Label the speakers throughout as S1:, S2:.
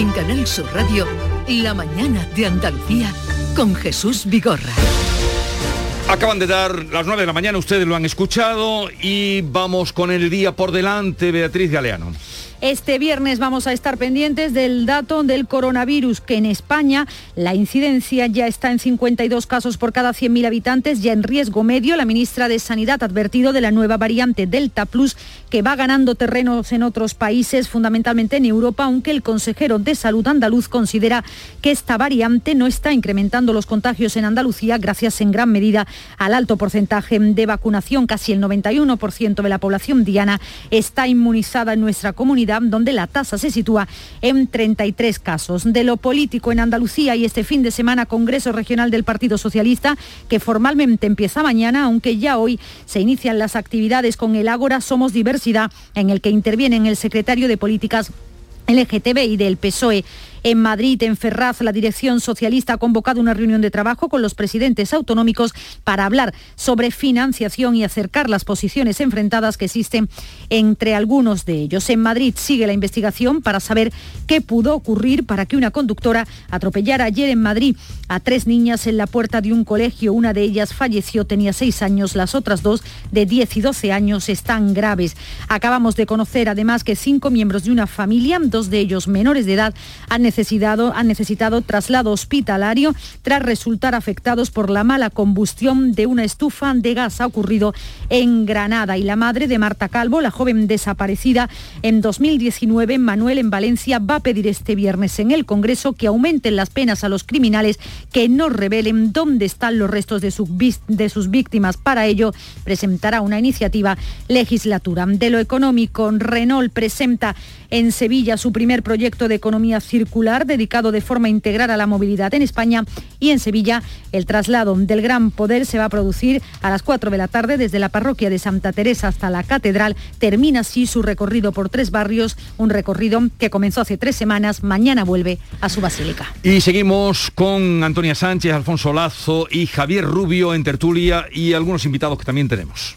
S1: En Canal Sur Radio, La mañana de Andalucía con Jesús Vigorra.
S2: Acaban de dar las 9 de la mañana, ustedes lo han escuchado y vamos con el día por delante, Beatriz Galeano.
S3: Este viernes vamos a estar pendientes del dato del coronavirus, que en España la incidencia ya está en 52 casos por cada 100.000 habitantes, ya en riesgo medio. La ministra de Sanidad ha advertido de la nueva variante Delta Plus, que va ganando terrenos en otros países, fundamentalmente en Europa, aunque el consejero de Salud andaluz considera que esta variante no está incrementando los contagios en Andalucía, gracias en gran medida al alto porcentaje de vacunación. Casi el 91% de la población diana está inmunizada en nuestra comunidad donde la tasa se sitúa en 33 casos. De lo político en Andalucía y este fin de semana Congreso Regional del Partido Socialista, que formalmente empieza mañana, aunque ya hoy se inician las actividades con el Ágora Somos Diversidad, en el que intervienen el secretario de Políticas LGTBI del PSOE en Madrid, en Ferraz, la dirección socialista ha convocado una reunión de trabajo con los presidentes autonómicos para hablar sobre financiación y acercar las posiciones enfrentadas que existen entre algunos de ellos. En Madrid sigue la investigación para saber qué pudo ocurrir para que una conductora atropellara ayer en Madrid a tres niñas en la puerta de un colegio. Una de ellas falleció, tenía seis años, las otras dos de 10 y 12 años están graves. Acabamos de conocer además que cinco miembros de una familia, dos de ellos menores de edad, han necesitado, han necesitado traslado hospitalario tras resultar afectados por la mala combustión de una estufa de gas. Ha ocurrido en Granada y la madre de Marta Calvo, la joven desaparecida en 2019 Manuel en Valencia, va a pedir este viernes en el Congreso que aumenten las penas a los criminales que no revelen dónde están los restos de, de sus víctimas. Para ello presentará una iniciativa legislatura. De lo económico, Renault presenta en Sevilla su primer proyecto de economía circular dedicado de forma integral a la movilidad en España y en Sevilla el traslado del Gran Poder se va a producir a las 4 de la tarde desde la parroquia de Santa Teresa hasta la Catedral. Termina así su recorrido por tres barrios, un recorrido que comenzó hace tres semanas, mañana vuelve a su basílica.
S2: Y seguimos con Antonia Sánchez, Alfonso Lazo y Javier Rubio en tertulia y algunos invitados que también tenemos.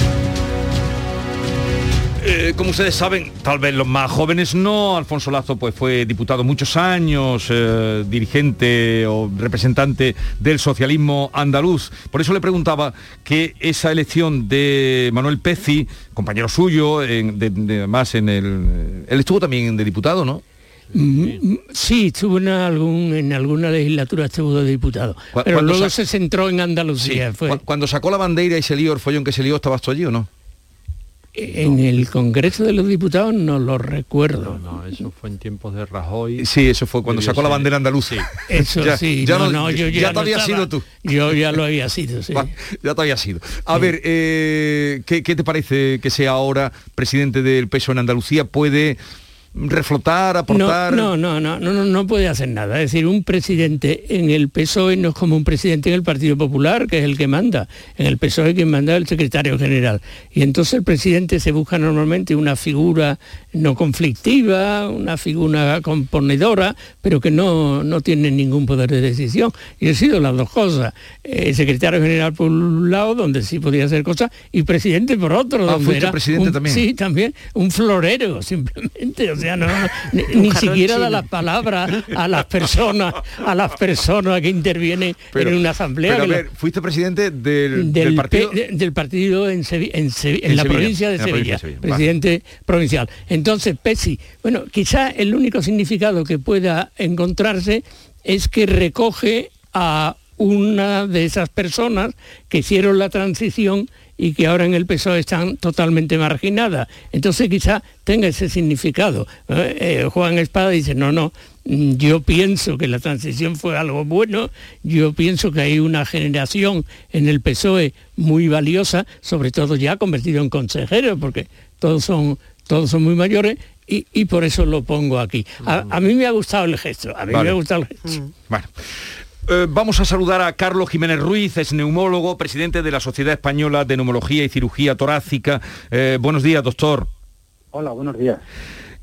S2: Eh, como ustedes saben, tal vez los más jóvenes no, Alfonso Lazo pues fue diputado muchos años, eh, dirigente o representante del socialismo andaluz. Por eso le preguntaba que esa elección de Manuel Pezzi, compañero suyo, en, de, de, además en el... Él estuvo también de diputado, ¿no?
S4: Sí, estuvo en, algún, en alguna legislatura estuvo de diputado, pero luego se centró en Andalucía.
S2: Sí.
S4: Fue.
S2: Cuando sacó la bandera y se lió el follón que se lió, ¿estabas tú allí o no?
S4: En el Congreso de los Diputados no lo recuerdo.
S5: No, no, eso fue en tiempos de Rajoy.
S2: Sí, eso fue cuando sacó la bandera andaluza.
S5: Sí.
S4: Eso
S2: ya,
S4: sí,
S2: ya
S4: no, yo ya,
S2: ya te
S4: no
S2: había
S4: estaba.
S2: sido tú.
S4: Yo ya lo había sido, sí.
S2: Ya te había sido. A ver, eh, ¿qué, ¿qué te parece que sea ahora presidente del peso en Andalucía? ¿Puede reflotar, aportar?
S4: No, no, no, no, no, no puede hacer nada. Es decir, un presidente en el PSOE no es como un presidente en el Partido Popular, que es el que manda. En el PSOE quien manda el secretario general. Y entonces el presidente se busca normalmente una figura no conflictiva, una figura componedora, pero que no, no tiene ningún poder de decisión. Y han sido las dos cosas. El secretario general por un lado, donde sí podía hacer cosas, y presidente por otro.
S2: Ah,
S4: donde era
S2: presidente también.
S4: Sí, también. Un florero, simplemente. O sea, no, ni, ni siquiera da las palabras a las personas, a las personas que intervienen en una asamblea.
S2: Pero a ver, fuiste presidente del, del partido.
S4: Del partido en, Sevi en, Sevi en, en la Sevilla, provincia de Sevilla, Sevilla. presidente vale. provincial. Entonces, Pesi, bueno, quizá el único significado que pueda encontrarse es que recoge a una de esas personas que hicieron la transición y que ahora en el PSOE están totalmente marginadas. Entonces quizá tenga ese significado. Eh, Juan Espada dice, no, no, yo pienso que la transición fue algo bueno, yo pienso que hay una generación en el PSOE muy valiosa, sobre todo ya convertido en consejero, porque todos son, todos son muy mayores, y, y, por eso lo pongo aquí. A, a, mí me ha gustado el gesto, a mí vale. me ha gustado el gesto.
S2: Bueno. Eh, vamos a saludar a Carlos Jiménez Ruiz, es neumólogo, presidente de la Sociedad Española de Neumología y Cirugía Torácica. Eh, buenos días, doctor.
S6: Hola, buenos días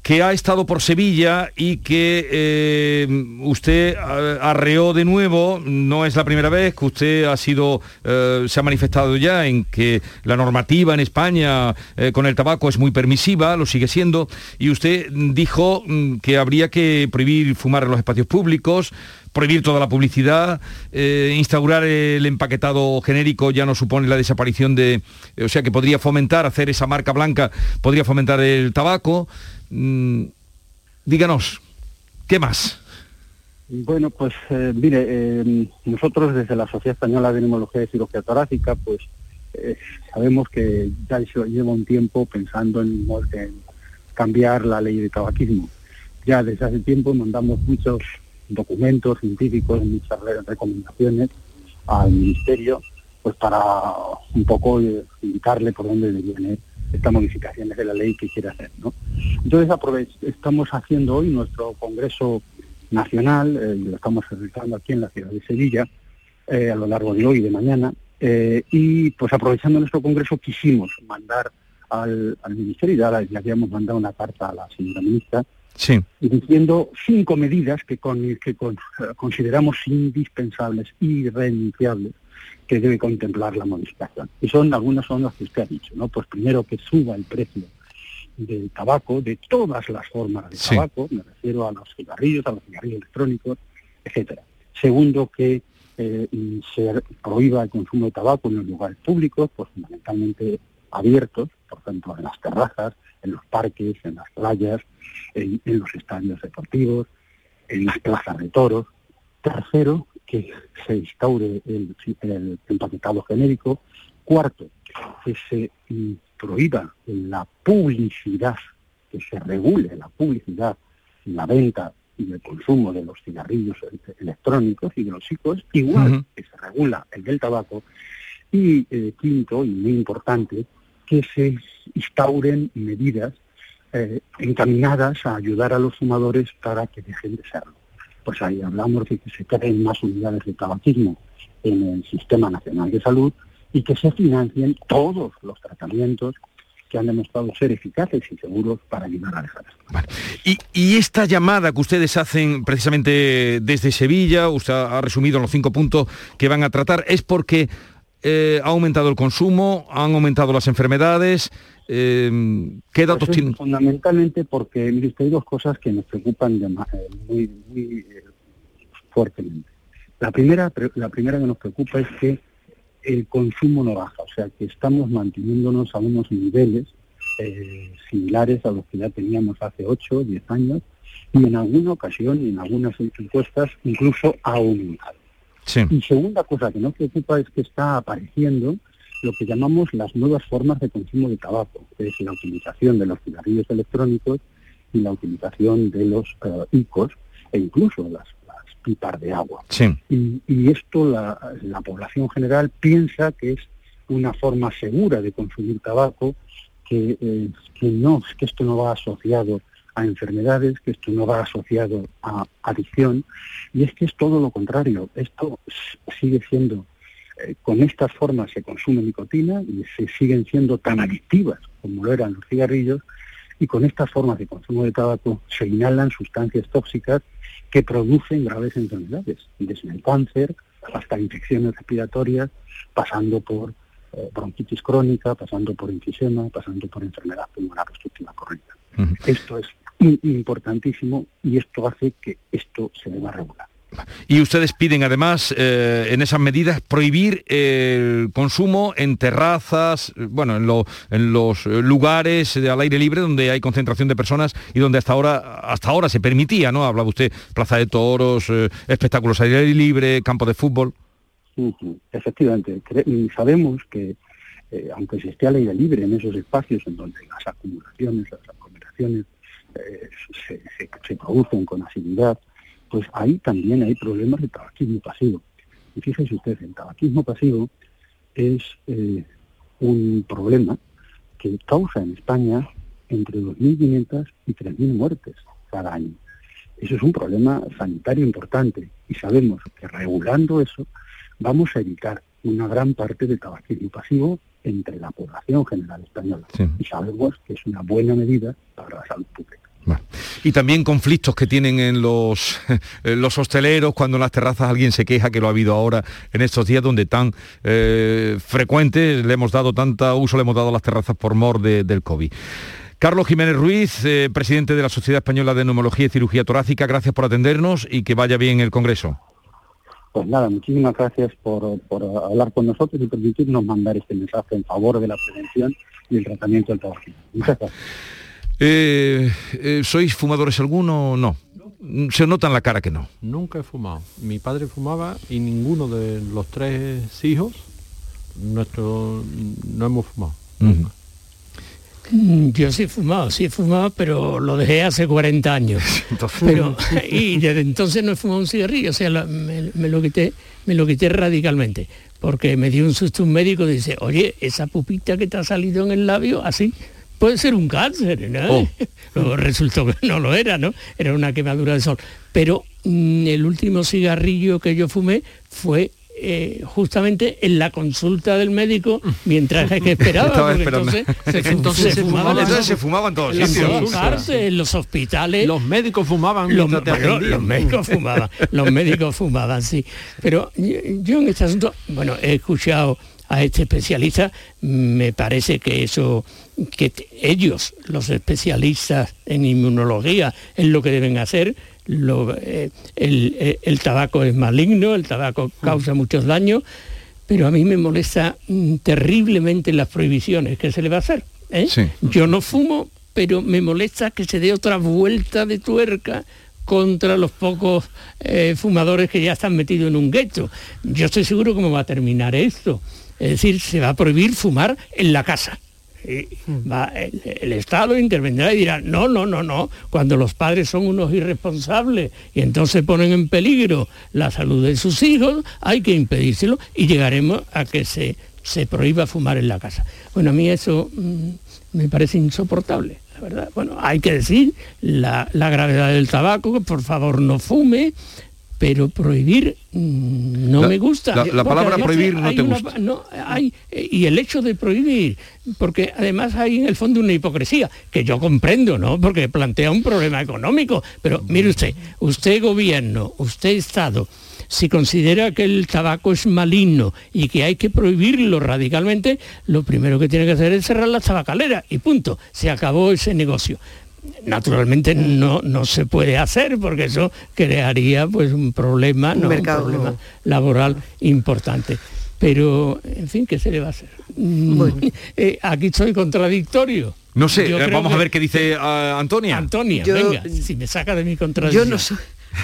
S2: que ha estado por Sevilla y que eh, usted arreó de nuevo, no es la primera vez que usted ha sido, eh, se ha manifestado ya en que la normativa en España eh, con el tabaco es muy permisiva, lo sigue siendo, y usted dijo mm, que habría que prohibir fumar en los espacios públicos, prohibir toda la publicidad, eh, instaurar el empaquetado genérico ya no supone la desaparición de, o sea que podría fomentar, hacer esa marca blanca, podría fomentar el tabaco. Mm, díganos, ¿qué más?
S6: Bueno, pues eh, mire, eh, nosotros desde la Sociedad Española de Neumología y Cirugía Torácica, pues eh, sabemos que ya lleva un tiempo pensando en, en, cambiar la ley de tabaquismo. Ya desde hace tiempo mandamos muchos documentos científicos, muchas recomendaciones al Ministerio, pues para un poco indicarle por dónde viene estas modificaciones de la ley que quiere hacer. ¿no? Entonces estamos haciendo hoy nuestro Congreso Nacional, eh, y lo estamos realizando aquí en la ciudad de Sevilla, eh, a lo largo de hoy y de mañana, eh, y pues aprovechando nuestro Congreso quisimos mandar al, al Ministerio, y ya le habíamos mandado una carta a la señora ministra,
S2: sí.
S6: diciendo cinco medidas que, con, que con, consideramos indispensables y irrenunciables que debe contemplar la modificación. Y son algunas son las que usted ha dicho, ¿no? Pues primero que suba el precio del tabaco, de todas las formas de sí. tabaco, me refiero a los cigarrillos, a los cigarrillos electrónicos, etcétera. Segundo, que eh, se prohíba el consumo de tabaco en los lugares públicos, pues fundamentalmente abiertos, por ejemplo, en las terrazas, en los parques, en las playas, en, en los estadios deportivos, en las plazas de toros. Tercero, que se instaure el, el empaquetado genérico. Cuarto, que se prohíba la publicidad, que se regule la publicidad, la venta y el consumo de los cigarrillos electrónicos y de los chicos, igual uh -huh. que se regula el del tabaco. Y eh, quinto, y muy importante, que se instauren medidas eh, encaminadas a ayudar a los fumadores para que dejen de serlo. Pues ahí hablamos de que se creen más unidades de tabaquismo en el Sistema Nacional de Salud y que se financien todos los tratamientos que han demostrado ser eficaces y seguros para ayudar a dejar.
S2: Y, esta llamada que ustedes hacen precisamente desde Sevilla, usted ha resumido los cinco puntos que van a tratar, es porque eh, ha aumentado el consumo, han aumentado las enfermedades. Eh, ¿Qué datos
S6: pues
S2: tienen?
S6: Fundamentalmente porque, mire hay dos cosas que nos preocupan de, eh, muy, muy eh, fuertemente. La primera, la primera que nos preocupa es que el consumo no baja, o sea que estamos manteniéndonos a unos niveles similares a los que ya teníamos hace 8 o 10 años y en alguna ocasión y en algunas encuestas incluso ha aumentado.
S2: Sí.
S6: Y segunda cosa que nos preocupa es que está apareciendo lo que llamamos las nuevas formas de consumo de tabaco, que es la utilización de los cigarrillos electrónicos y la utilización de los uh, ICOs e incluso las pipas de agua.
S2: Sí.
S6: Y, y, esto la, la, población general piensa que es una forma segura de consumir tabaco, que, eh, que no, que esto no va asociado a enfermedades, que esto no va asociado a adicción, y es que es todo lo contrario. Esto sigue siendo, eh, con estas formas se consume nicotina y se siguen siendo tan adictivas como lo eran los cigarrillos, y con estas formas de consumo de tabaco se inhalan sustancias tóxicas que producen graves enfermedades, desde el cáncer hasta infecciones respiratorias, pasando por eh, bronquitis crónica, pasando por enfisema, pasando por enfermedad pulmonar obstructiva crónica. Esto es importantísimo y esto hace que esto se deba regular.
S2: Y ustedes piden además eh, en esas medidas prohibir el consumo en terrazas, bueno, en, los lugares al aire libre donde hay concentración de personas y donde hasta ahora, hasta ahora se permitía, ¿no? Hablaba usted, plaza de toros, eh, espectáculos al aire libre, campo de fútbol.
S6: Efectivamente, sabemos que eh, aunque se esté al aire libre en esos espacios en donde las acumulaciones, las aglomeraciones se, se producen con asiduidad, pues ahí también hay problemas de tabaquismo pasivo. Y fíjese usted, el tabaquismo pasivo es eh, un problema que causa en España entre 2.500 y 3.000 muertes cada año. Eso es un problema sanitario importante y sabemos que regulando eso vamos a evitar una gran parte del tabaquismo pasivo entre la población general española. Y sabemos que es una buena medida para la salud pública.
S2: Y también conflictos que tienen en los, los hosteleros cuando en las terrazas alguien se queja, que lo ha habido ahora en estos días donde tan eh, frecuente le hemos dado tanta uso, le hemos dado a las terrazas por mor del COVID. Carlos Jiménez Ruiz, eh, presidente de la Sociedad Española de Neumología y Cirugía Torácica, gracias por atendernos y que vaya bien el Congreso.
S6: Pues nada, muchísimas gracias por, por hablar con nosotros y permitirnos mandar este mensaje en favor de la prevención y el tratamiento del tabaco. Muchas gracias.
S2: Eh, eh, ¿Sois fumadores alguno? No. Se nota en la cara que no.
S5: Nunca he fumado. Mi padre fumaba y ninguno de los tres hijos nuestro no hemos fumado.
S4: Mm, yo sí he fumado, sí he fumado, pero lo dejé hace 40 años. pero, y desde entonces no he fumado un cigarrillo, o sea, me, lo quité, me lo quité radicalmente, porque me dio un susto un médico y dice, oye, esa pupita que te ha salido en el labio, así, puede ser un cáncer, ¿no? Oh. Luego resultó que no lo era, ¿no? Era una quemadura de sol. Pero mm, el último cigarrillo que yo fumé fue eh, justamente en la consulta del médico mientras que esperaba.
S2: entonces, se, fumaban, entonces todos
S4: los en los hospitales.
S5: Los médicos fumaban
S4: los, los médicos fumaban, los médicos fumaban, sí. Pero yo en este asunto, bueno, he escuchado a este especialista, me parece que eso, que ellos, los especialistas en inmunología, es lo que deben hacer. Eh, eh, el, tabaco es maligno, el tabaco causa muchos daños, pero a mí me molesta mm, terriblemente las prohibiciones que se le va a hacer. ¿eh? Yo no fumo, pero me molesta que se dé otra vuelta de tuerca contra los pocos fumadores que ya están metidos en un gueto. Yo estoy seguro cómo va a terminar esto. Es decir, se va a prohibir fumar en la casa. Hmm. Va, el, Estado intervendrá y dirá, no, no, no, no, cuando los padres son unos irresponsables y entonces ponen en peligro la salud de sus hijos, hay que impedírselo y llegaremos a que se, se prohíba fumar en la casa. Bueno, a mí eso mm, me parece insoportable, la verdad. Bueno, hay que decir la, la gravedad del tabaco, que por favor no fume, pero prohibir mm, no me gusta.
S2: La, palabra prohibir no te gusta.
S4: No, hay, y el hecho de prohibir, porque además hay en el fondo una hipocresía, que yo comprendo, ¿no? Porque plantea un problema económico, pero mire usted, usted gobierno, usted Estado, si considera que el tabaco es maligno y que hay que prohibirlo radicalmente, lo primero que tiene que hacer es cerrar las tabacaleras y punto, se acabó ese negocio naturalmente no, no se puede hacer porque eso crearía pues un problema, un, problema laboral importante. Pero, en fin, ¿qué se le va a hacer? Mm, eh, aquí soy contradictorio.
S2: No sé, eh, vamos a ver qué dice ah, Antonia.
S4: Antonia, venga, si me saca de mi contradicción.
S7: Yo no soy...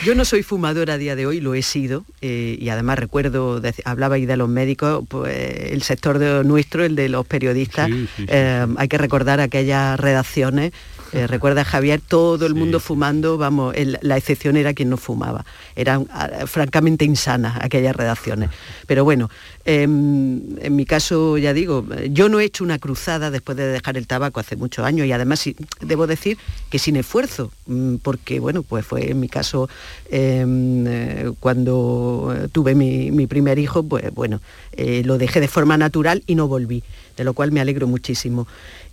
S7: Yo no soy fumadora a día de hoy, lo he sido, eh, y además recuerdo, hablaba ahí de los médicos, pues el sector de, nuestro, el de los periodistas, hay que recordar aquellas redacciones Eh, recuerda Javier, todo el mundo fumando, vamos, la excepción era quien no fumaba. Eran ah, francamente insanas aquellas redacciones. Pero bueno, em, en mi caso, ya digo, yo no he hecho una cruzada después de dejar el tabaco hace muchos años y además debo decir que sin esfuerzo, mm, porque bueno, pues fue en mi caso em, eh, cuando tuve mi, primer hijo, pues bueno, eh, lo dejé de forma natural y no volví, de lo cual me alegro muchísimo.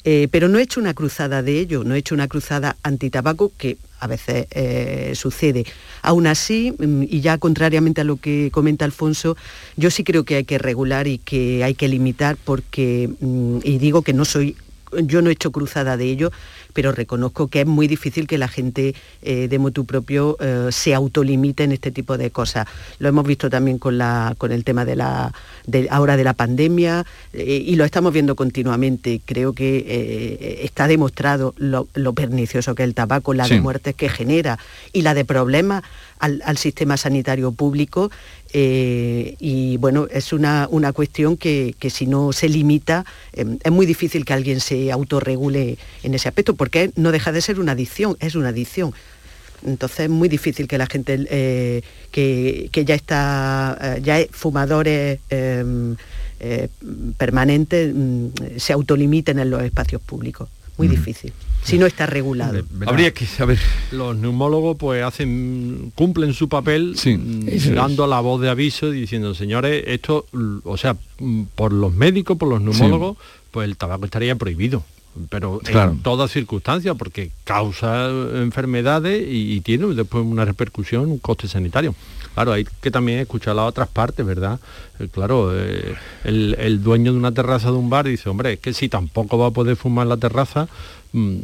S7: Eh, pero no he hecho una cruzada de ello, no he hecho una cruzada anti-tabaco que a veces eh, sucede. Aún así, mm, y ya contrariamente a lo que comenta Alfonso, yo sí creo que hay que regular y que hay que limitar porque, mm, y digo que no soy, yo no he hecho cruzada de ello, pero reconozco que es muy difícil que la gente eh, de motu propio eh, se autolimite en este tipo de cosas. Lo hemos visto también con, la, con el tema de la, ahora de la pandemia eh, y lo estamos viendo continuamente. Creo que está demostrado lo, pernicioso que es el tabaco, la de muertes que genera y la de problemas al, sistema sanitario público eh, y bueno, es una, cuestión que, si no se limita, em, es muy difícil que alguien se autorregule en ese aspecto, porque no deja de ser una adicción, es una adicción. Entonces es muy difícil que la gente eh, que, ya está, eh, ya es fumadores em, permanentes, mm, se autolimiten en los espacios públicos. Muy difícil si no está regulado.
S2: Habría que saber.
S5: Los neumólogos pues hacen, cumplen su papel mm, dando la voz de aviso diciendo, señores, esto, o sea, mm, por los médicos, por los neumólogos, pues el tabaco estaría prohibido pero en todas circunstancias, porque causa enfermedades y, tiene después una repercusión, un coste sanitario. Claro, hay que también escuchar las otras partes, ¿verdad? Eh, claro, eh, el, dueño de una terraza de un bar dice, hombre, es que si tampoco va a poder fumar la terraza, Mm,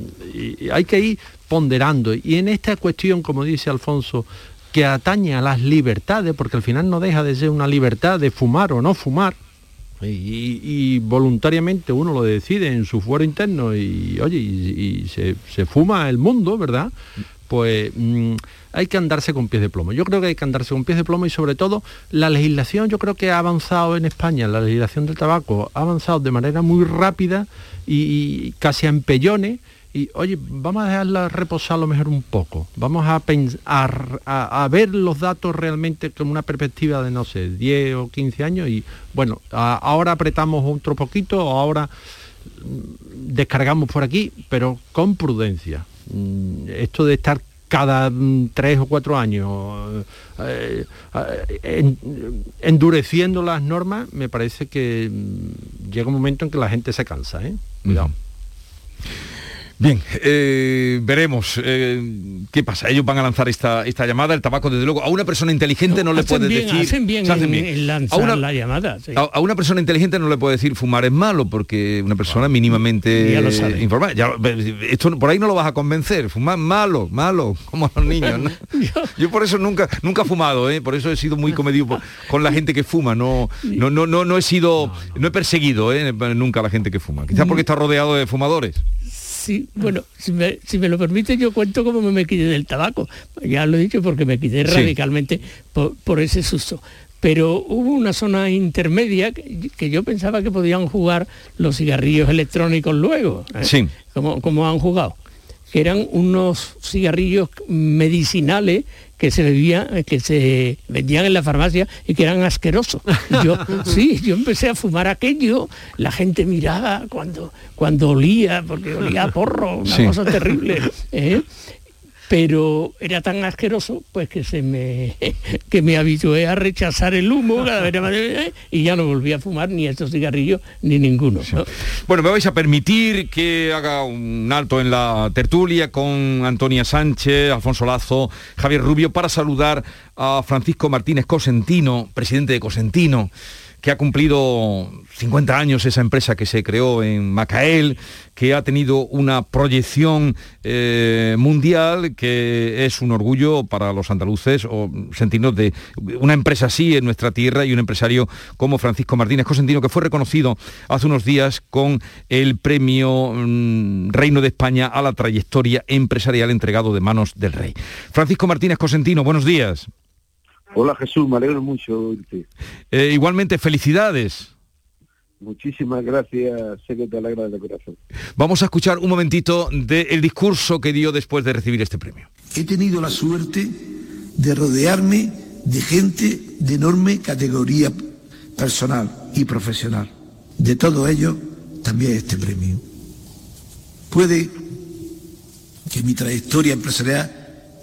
S5: hay que ir ponderando. Y en esta cuestión, como dice Alfonso, que atañe a las libertades, porque al final no deja de ser una libertad de fumar o no fumar, y, voluntariamente uno lo decide en su fuero interno y oye, y, se, fuma el mundo, ¿verdad? Pues mm, hay que andarse con pies de plomo. Yo creo que hay que andarse con pies de plomo y sobre todo la legislación yo creo que ha avanzado en España, la legislación del tabaco ha avanzado de manera muy rápida y, casi a empellones y oye, vamos a dejarla reposar a lo mejor un poco, vamos a, a, a, ver los datos realmente con una perspectiva de, no sé, 10 o 15 años y bueno, ahora apretamos otro poquito, ahora mm, descargamos por aquí, pero con prudencia. Mm, esto de estar cada mm, tres o cuatro años eh, eh, endureciendo las normas, me parece que llega un momento en que la gente se cansa. ¿eh? Cuidado.
S2: Bien, eh, veremos eh, qué pasa. Ellos van a lanzar esta, esta llamada. El tabaco, desde luego, a una persona inteligente no, le puede decir...
S4: Hacen bien, en, lanzar a una, la llamada.
S2: A, una persona inteligente no le puede decir fumar es malo, porque una persona mínimamente informada. esto por ahí no lo vas a convencer. Fumar malo, malo, como los niños. yo, por eso nunca, nunca he fumado, ¿eh? por eso he sido muy comedido con la gente que fuma. No, no, no, no, no he sido, no, he perseguido nunca a la gente que fuma. Quizás porque está rodeado de fumadores
S4: sí, bueno, si me, lo permite, yo cuento cómo me quité del tabaco. Ya lo he dicho porque me quité radicalmente por, ese susto. Pero hubo una zona intermedia que, yo pensaba que podían jugar los cigarrillos electrónicos luego, ¿eh? sí. como, como han jugado que eran unos cigarrillos medicinales que se bebían, que se vendían en la farmacia y que eran asquerosos. Yo, sí, yo empecé a fumar aquello, la gente miraba cuando, cuando olía, porque olía a porro, una cosa terrible. ¿eh? Pero era tan asqueroso pues que se me que me habitué a rechazar el humo y ya no volví a fumar ni estos cigarrillos ni ninguno.
S2: Bueno, me vais a permitir que haga un alto en la tertulia con Antonia Sánchez, Alfonso Lazo, Javier Rubio para saludar a Francisco Martínez Cosentino, presidente de Cosentino que ha cumplido 50 años esa empresa que se creó en Macael, que ha tenido una proyección eh, mundial que es un orgullo para los andaluces o sentirnos de una empresa así en nuestra tierra y un empresario como Francisco Martínez Cosentino, que fue reconocido hace unos días con el premio mm, Reino de España a la trayectoria empresarial entregado de manos del rey. Francisco Martínez Cosentino, buenos días.
S8: Hola Jesús, me alegro mucho.
S2: Eh, igualmente, felicidades.
S8: Muchísimas gracias, sé que te alegra de corazón.
S2: Vamos a escuchar un momentito del discurso que dio después de recibir este premio.
S9: He tenido la suerte de rodearme de gente de enorme categoría personal y profesional. De todo ello, también este premio. Puede que mi trayectoria empresarial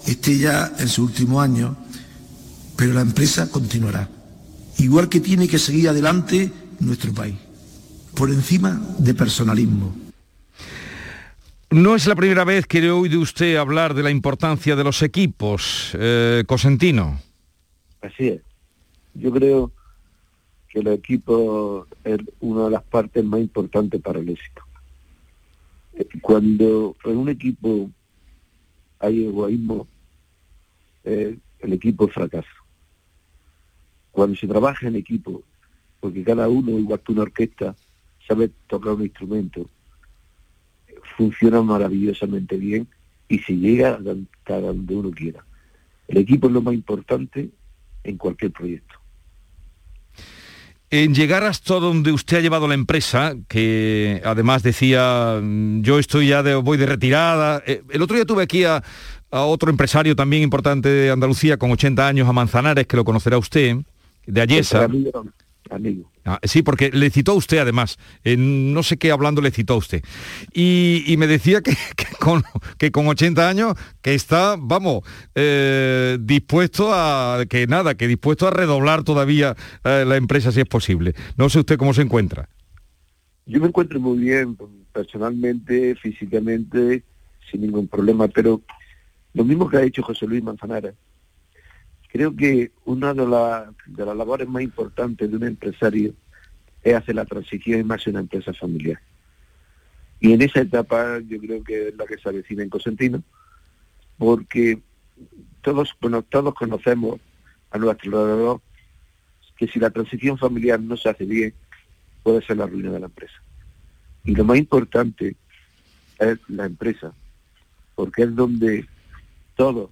S9: esté ya en su último año, pero la empresa continuará. Igual que tiene que seguir adelante nuestro país, por encima de personalismo.
S2: No es la primera vez que he oído usted hablar de la importancia de los equipos, eh, Cosentino.
S8: Así es. Yo creo que el equipo es una de las partes más importantes para el éxito. Cuando en un equipo hay egoísmo, eh, el equipo fracasa. Cuando se trabaja en equipo porque cada uno, igual que una orquesta, sabe tocar un instrumento, funciona maravillosamente bien y se llega a donde uno quiera. El equipo es lo más importante en cualquier proyecto.
S2: En llegar hasta donde usted ha llevado la empresa, que además decía, yo estoy ya de, voy de retirada. Eh, el otro día tuve aquí a, otro empresario también importante de Andalucía, con 80 años, a Manzanares, que lo conocerá usted, de Ayesa
S8: amigo.
S2: Ah, sí, porque le citó a usted además, en no sé qué hablando le citó a usted. Y, me decía que, con, que con 80 años, que está, vamos, eh, dispuesto a, que nada, que dispuesto a redoblar todavía eh, la empresa si es posible. No sé usted cómo se encuentra.
S8: Yo me encuentro muy bien, personalmente, físicamente, sin ningún problema, pero lo mismo que ha dicho José Luis Manzanares Creo que una de, de las labores más importantes de un empresario es hacer la transición y más una empresa familiar. Y en esa etapa yo creo que es la que se avecina en Cosentino, porque todos, bueno, todos conocemos a nuestro alrededor que si la transición familiar no se hace bien, puede ser la ruina de la empresa. Y lo más importante es la empresa, porque es donde todos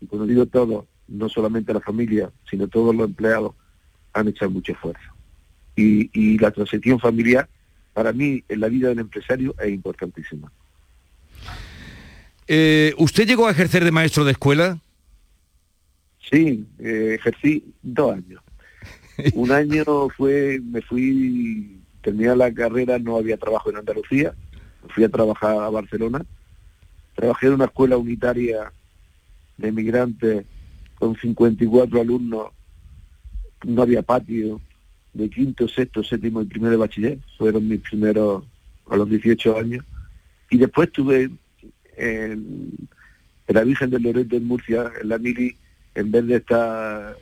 S8: y cuando digo todo, no solamente la familia, sino todos los empleados han hecho mucho esfuerzo. Y, la transición familiar, para mí, en la vida del empresario es importantísima.
S2: Eh, ¿Usted llegó a ejercer de maestro de escuela?
S8: Sí, eh, ejercí dos años. Un año fue, me fui, terminé la carrera, no había trabajo en Andalucía, fui a trabajar a Barcelona. Trabajé en una escuela unitaria de migrantes con 54 alumnos, no había patio, de quinto, sexto, séptimo y primero de bachiller, fueron mis primeros a los 18 años. Y después estuve en, la Virgen del Loreto en Murcia, en la Mili, en vez de estar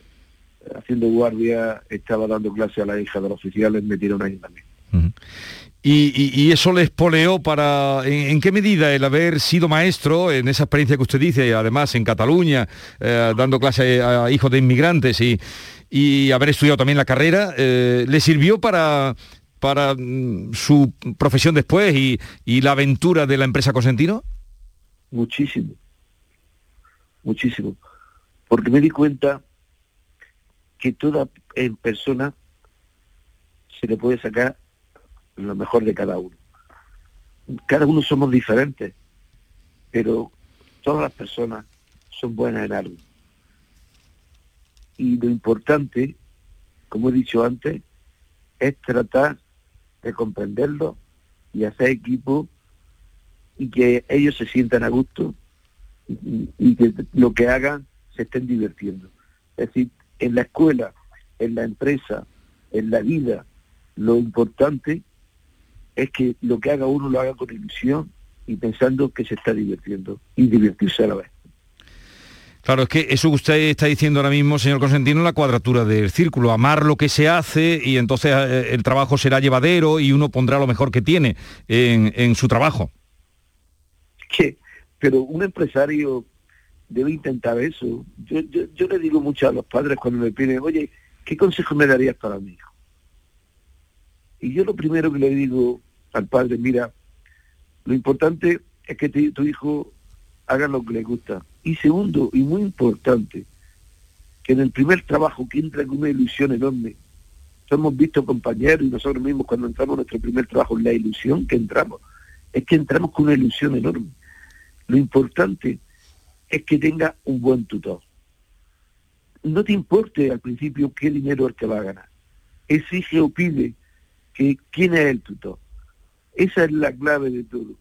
S8: haciendo guardia, estaba dando clase a la hija de los oficiales, me tiró ahí también.
S2: Y, eso le espoleó para, ¿en, qué medida el haber sido maestro en esa experiencia que usted dice, además en Cataluña, eh, dando clase a hijos de inmigrantes y, haber estudiado también la carrera, eh, le sirvió para, para mm, su profesión después y, la aventura de la empresa Cosentino?
S8: Muchísimo, muchísimo, porque me di cuenta que toda persona se le puede sacar lo mejor de cada uno. Cada uno somos diferentes, pero todas las personas son buenas en algo. Y lo importante, como he dicho antes, es tratar de comprenderlo y hacer equipo y que ellos se sientan a gusto y, y, que lo que hagan se estén divirtiendo. Es decir, en la escuela, en la empresa, en la vida, lo importante es que lo que haga uno lo haga con ilusión y pensando que se está divirtiendo y divertirse a la vez.
S2: Claro, es que eso que usted está diciendo ahora mismo, señor Consentino, la cuadratura del círculo, amar lo que se hace y entonces eh, el trabajo será llevadero y uno pondrá lo mejor que tiene en, su trabajo.
S8: ¿Qué? Pero un empresario debe intentar eso. Yo, yo le digo mucho a los padres cuando me piden, oye, ¿qué consejo me darías para mi hijo? Y yo lo primero que le digo al padre, mira, lo importante es que tu hijo haga lo que le gusta. Y segundo, y muy importante, que en el primer trabajo que entra con una ilusión enorme, hemos visto compañeros y nosotros mismos cuando entramos en nuestro primer trabajo, la ilusión que entramos, es que entramos con una ilusión enorme. Lo importante es que tenga un buen tutor. No te importe al principio qué dinero es que va a ganar. Exige o pide que quién es el tutor. Esa es la clave de todo.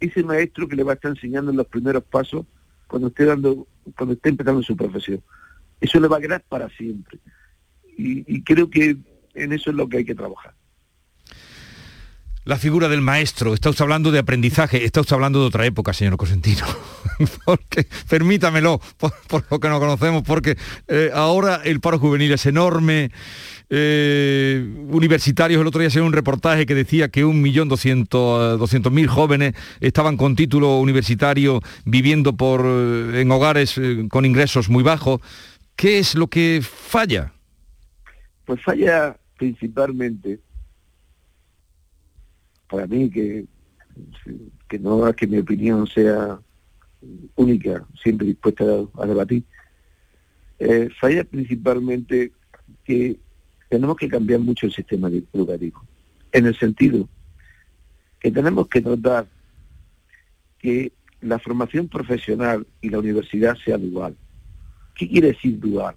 S8: Ese maestro que le va a estar enseñando en los primeros pasos cuando esté dando, cuando esté empezando su profesión. Eso le va a quedar para siempre. Y, y creo que en eso es lo que hay que trabajar.
S2: La figura del maestro, está usted hablando de aprendizaje, está usted hablando de otra época, señor Cosentino. porque, permítamelo, por, lo que no conocemos, porque eh, ahora el paro juvenil es enorme. Eh, universitarios, el otro día se un reportaje que decía que un millón doscientos mil jóvenes estaban con título universitario viviendo por, eh, en hogares con ingresos muy bajos. ¿Qué es lo que falla?
S8: Pues falla principalmente para mí que, que no es que mi opinión sea única, siempre dispuesta a, debatir, eh, falla principalmente que tenemos que cambiar mucho el sistema educativo, en el sentido que tenemos que notar que la formación profesional y la universidad sea dual. ¿Qué quiere decir dual?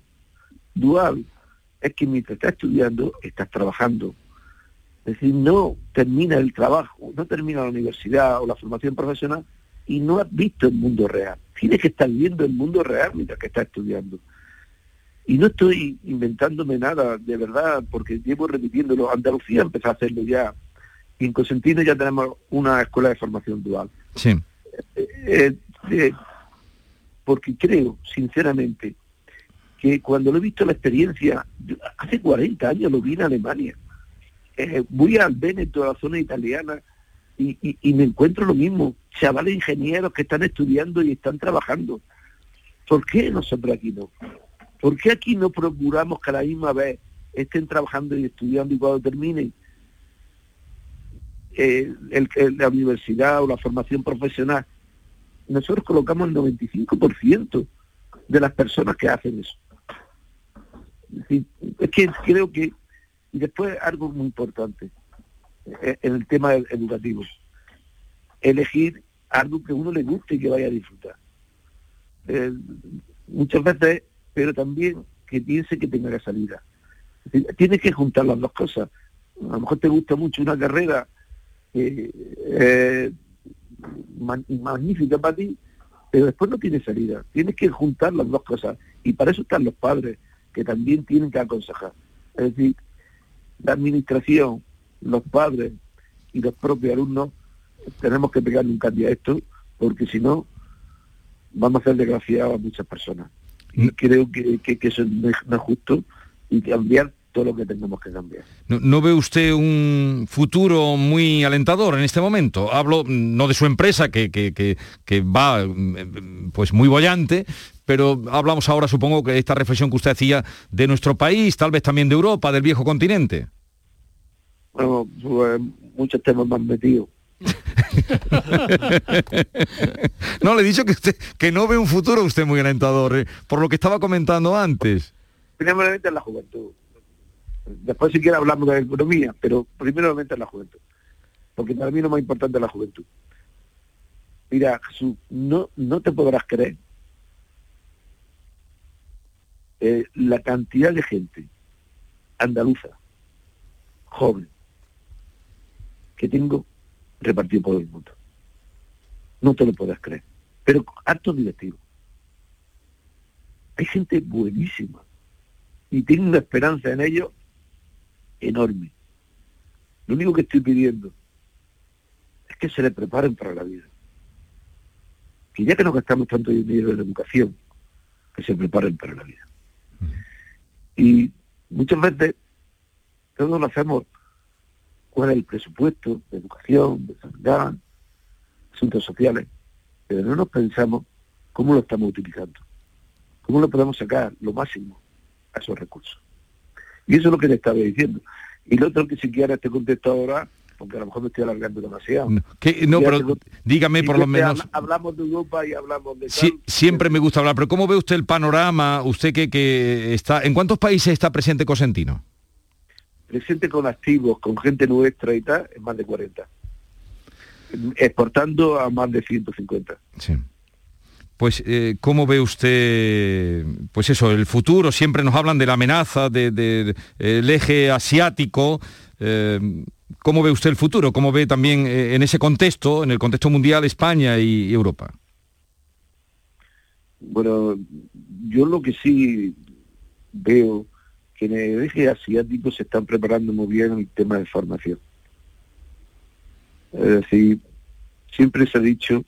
S8: Dual es que mientras estás estudiando, estás trabajando, es decir, no termina el trabajo, no termina la universidad o la formación profesional y no has visto el mundo real. Tienes que estar viendo el mundo real mientras que estás estudiando. Y no estoy inventándome nada, de verdad, porque llevo repitiéndolo. Andalucía empezó a hacerlo ya. Y en Cosentino ya tenemos una escuela de formación dual.
S2: Sí.
S8: Eh, eh, eh, porque creo, sinceramente, que cuando lo he visto la experiencia, hace 40 años lo vi en Alemania eh, voy al Veneto, a la zona italiana, y, me encuentro lo mismo, chavales ingenieros que están estudiando y están trabajando. ¿Por qué nosotros aquí no? ¿Por qué aquí no procuramos que a la misma vez estén trabajando y estudiando y cuando terminen eh, la universidad o la formación profesional, nosotros colocamos el 95% de las personas que hacen eso. Es que creo que y después algo muy importante eh, en el tema educativo. Elegir algo que a uno le guste y que vaya a disfrutar. Eh, muchas veces, pero también que piense que tenga que salida. Tienes que juntar las dos cosas. A lo mejor te gusta mucho una carrera eh, magnífica para ti, pero después no tiene salida. Tienes que juntar las dos cosas. Y para eso están los padres, que también tienen que aconsejar. Es decir, la administración, los padres y los propios alumnos tenemos que pegarle un cambio a esto, porque si no, vamos a ser desgraciados a muchas personas. Y creo que, eso no es, justo y cambiar todo lo que tengamos que cambiar.
S2: ¿No, ve usted un futuro muy alentador en este momento? Hablo no de su empresa, que, que, va pues muy bollante, pero hablamos ahora, supongo, que esta reflexión que usted hacía de nuestro país, tal vez también de Europa, del viejo continente.
S8: Bueno, pues, muchos temas más metidos.
S2: no, le he dicho que usted que no ve un futuro usted muy alentador, ¿eh? por lo que estaba comentando antes.
S8: Primeramente en la juventud. Después si quiere hablamos de la economía, pero primeramente en la juventud. Porque para mí lo más importante es la juventud. Mira, Jesús, no, no te podrás creer eh, la cantidad de gente andaluza, joven, que tengo repartido por el mundo. No te lo puedes creer. Pero actos directivos. Hay gente buenísima. Y tengo una esperanza en ellos enorme. Lo único que estoy pidiendo es que se le preparen para la vida. Que ya que nos gastamos tanto dinero en educación, que se preparen para la vida. Y muchas veces todos lo hacemos cuál es el presupuesto de educación, de sanidad, asuntos sociales, pero no nos pensamos cómo lo estamos utilizando, cómo lo podemos sacar lo máximo a esos recursos. Y eso es lo que le estaba diciendo. Y lo otro que si quiera este contexto ahora, porque a lo mejor me estoy alargando demasiado.
S2: No, no pero dígame por lo menos...
S8: Hablamos de Europa y hablamos de...
S2: siempre me gusta hablar, pero ¿cómo ve usted el panorama? Usted que, que está... ¿En cuántos países está presente Cosentino?
S8: presente con activos, con gente nuestra y tal, es más de 40. Exportando a más de 150.
S2: Sí. Pues, eh, ¿cómo ve usted, pues eso, el futuro? Siempre nos hablan de la amenaza del de, el eje asiático. Eh, ¿Cómo ve usted el futuro? ¿Cómo ve también eh, en ese contexto, en el contexto mundial, España y, Europa?
S8: Bueno, yo lo que sí veo que en el eje asiático se están preparando muy bien el tema de formación. Es decir, siempre se ha dicho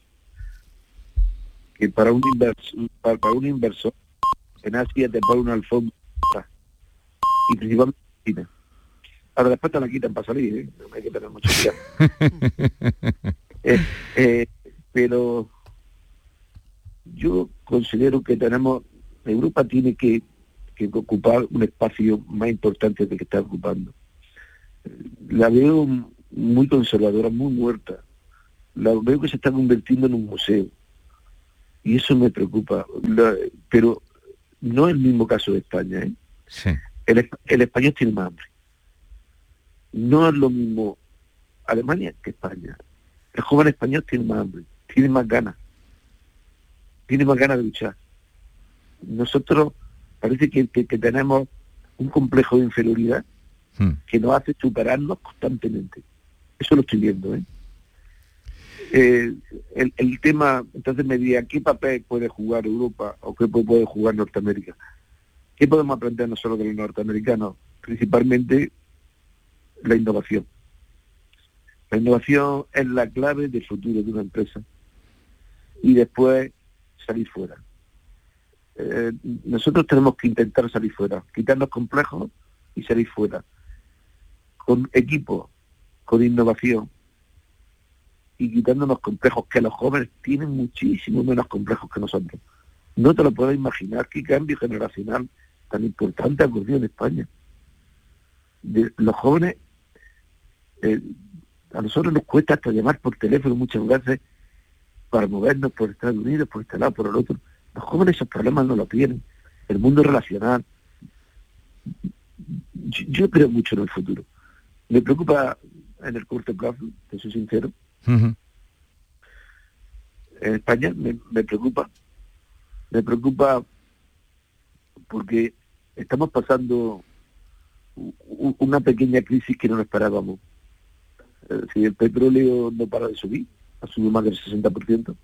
S8: que para un inversor, para, un inversor en Asia te pone una alfombra y principalmente China. Ahora después te la quitan para salir, ¿eh? no hay que tener mucho cuidado. Eh, eh, pero yo considero que tenemos, Europa tiene que, que ocupar un espacio más importante del que está ocupando. La veo muy conservadora, muy muerta. La veo que se está convirtiendo en un museo y eso me preocupa. pero no es el mismo caso de España. ¿eh? El, español tiene más hambre. No es lo mismo Alemania que España. El joven español tiene más hambre, tiene más ganas, tiene más ganas de luchar. Nosotros parece que, tenemos un complejo de inferioridad hmm. que nos hace superarnos constantemente. Eso lo estoy viendo, ¿eh? Eh, el, tema, entonces me diría, ¿qué papel puede jugar Europa o qué puede jugar Norteamérica? ¿Qué podemos aprender nosotros de los norteamericanos? Principalmente la innovación. La innovación es la clave del futuro de una empresa. Y después salir fuera. Eh, nosotros tenemos que intentar salir fuera, quitarnos complejos y salir fuera. Con equipo, con innovación, y quitándonos complejos, que los jóvenes tienen muchísimo menos complejos que nosotros. No te lo puedo imaginar qué cambio generacional tan importante ha ocurrido en España. Los jóvenes, eh, a nosotros nos cuesta hasta llamar por teléfono muchas veces para movernos por Estados Unidos, por este lado, por el otro. Los jóvenes esos problemas no los tienen. El mundo relacional. Yo, creo mucho en el futuro. Me preocupa en el corto plazo, te soy sincero, en España me, preocupa. Me preocupa porque estamos pasando una pequeña crisis que no esperábamos. Si el petróleo no para de subir, ha subido más del 60%,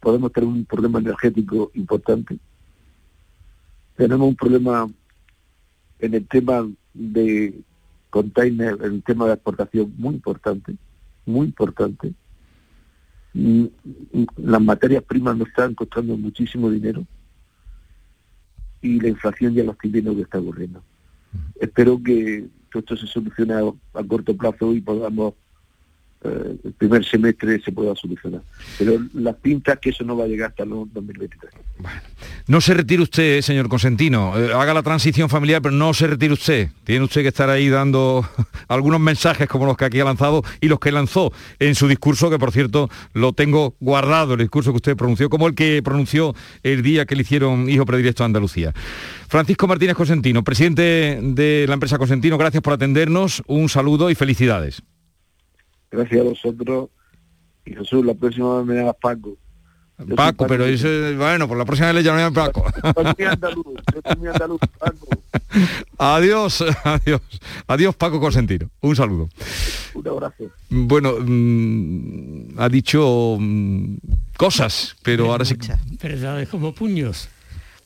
S8: podemos tener un problema energético importante. Tenemos un problema en el tema de container, el tema de exportación muy importante muy importante. Las materias primas nos están costando muchísimo dinero y la inflación ya lo estoy viendo que está ocurriendo. Espero que todo esto se solucione a corto plazo y podamos eh, el primer semestre se pueda solucionar. Pero las pintas que eso no va a llegar hasta el 2023.
S2: No se retire usted, señor Consentino. Eh, haga la transición familiar, pero no se retire usted. Tiene usted que estar ahí dando algunos mensajes como los que aquí ha lanzado y los que lanzó en su discurso, que por cierto lo tengo guardado, el discurso que usted pronunció, como el que pronunció el día que le hicieron hijo predilecto a Andalucía. Francisco Martínez Consentino, presidente de la empresa Consentino, gracias por atendernos. Un saludo y felicidades.
S8: Gracias a vosotros. Y Jesús, la próxima vez me llamas Paco.
S2: Paco, pero eso, bueno, por la próxima vez le llamaré Paco. Adiós, adiós. Adiós, Paco Consentino. Un saludo.
S8: Un abrazo.
S2: Bueno, mm, ha dicho mm, cosas, pero ahora sí.
S4: Verdades como puños.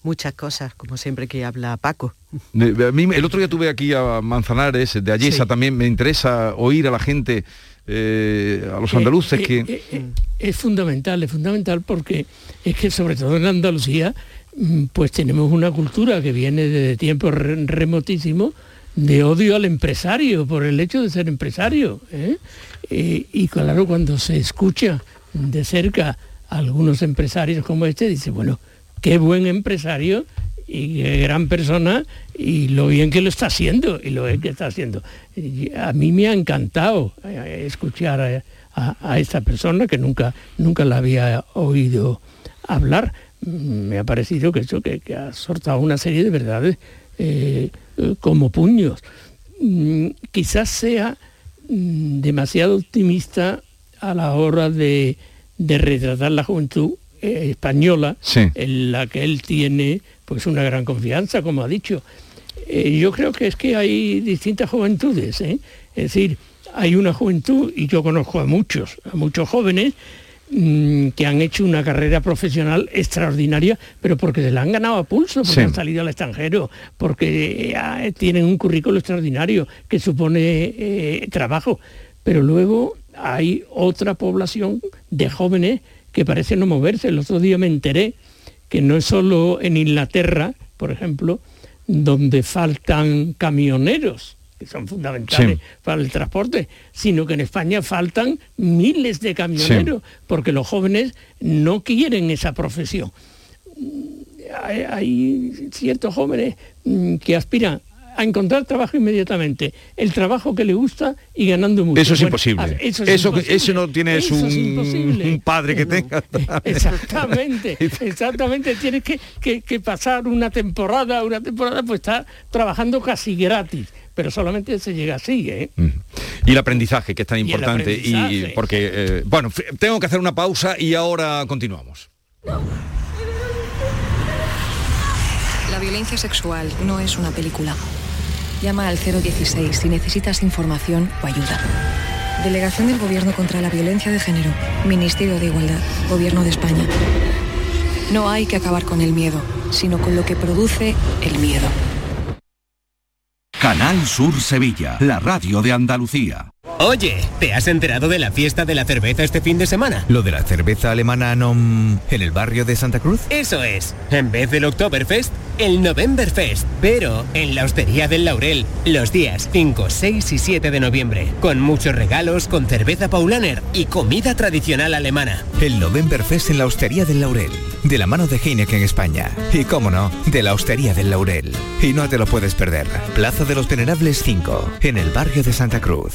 S7: Muchas cosas, como siempre que habla Paco.
S2: el otro día tuve aquí a Manzanares, de Ayesa, también me interesa oír a la gente eh, a los andaluces
S4: que... es fundamental, es fundamental porque es que sobre todo en Andalucía mm, pues tenemos una cultura que viene de tiempos remotísimos de odio al empresario por el hecho de ser empresario. ¿eh? y claro, cuando se escucha de cerca a algunos empresarios como este, dice, bueno, qué buen empresario y gran persona y lo bien que lo está haciendo y lo que está haciendo. a mí me ha encantado eh, escuchar a, esta persona que nunca, nunca la había oído hablar. Me ha parecido que eso que, ha soltado una serie de verdades eh, como puños. Mm, quizás sea mm, demasiado optimista a la hora de, retratar la juventud eh, española en la que él tiene pues una gran confianza, como ha dicho. Eh, yo creo que es que hay distintas juventudes, es decir, hay una juventud, y yo conozco a muchos, a muchos jóvenes, Mm, que han hecho una carrera profesional extraordinaria, pero porque se la han ganado a pulso, porque han salido al extranjero, porque eh, tienen un currículo extraordinario que supone eh, trabajo. Pero luego hay otra población de jóvenes que parece no moverse. El otro día me enteré que no es solo en Inglaterra, por ejemplo, donde faltan camioneros, que son fundamentales para el transporte, sino que en España faltan miles de camioneros, porque los jóvenes no quieren esa profesión. Hay, ciertos jóvenes mm, que aspiran a encontrar trabajo inmediatamente, el trabajo que le gusta y ganando mucho.
S2: Eso es imposible. Eso, eso, no tienes un, padre que tenga.
S4: Exactamente, exactamente. Tienes que, que, pasar una temporada, una temporada, pues está trabajando casi gratis pero solamente se llega así. ¿eh?
S2: Y el aprendizaje, que es tan importante. Y, porque, eh, bueno, tengo que hacer una pausa y ahora continuamos.
S10: La violencia sexual no es una película. Llama al 016 si necesitas información o ayuda. Delegación del Gobierno contra la Violencia de Género. Ministerio de Igualdad. Gobierno de España. No hay que acabar con el miedo, sino con lo que produce el miedo.
S11: Canal Sur Sevilla, la radio de Andalucía.
S12: Oye, ¿te has enterado de la fiesta de la cerveza este fin de semana?
S13: ¿Lo de la cerveza alemana no... Mm, en el barrio de Santa Cruz?
S12: Eso es. En vez del Oktoberfest, el Novemberfest. Pero en la Hostería del Laurel, los días 5, 6 y 7 de noviembre. Con muchos regalos, con cerveza Paulaner y comida tradicional alemana.
S13: El Novemberfest en la Hostería del Laurel. De la mano de Heineken en España. Y cómo no, de la Hostería del Laurel. Y no te lo puedes perder. Plaza de los Venerables 5, en el barrio de Santa Cruz.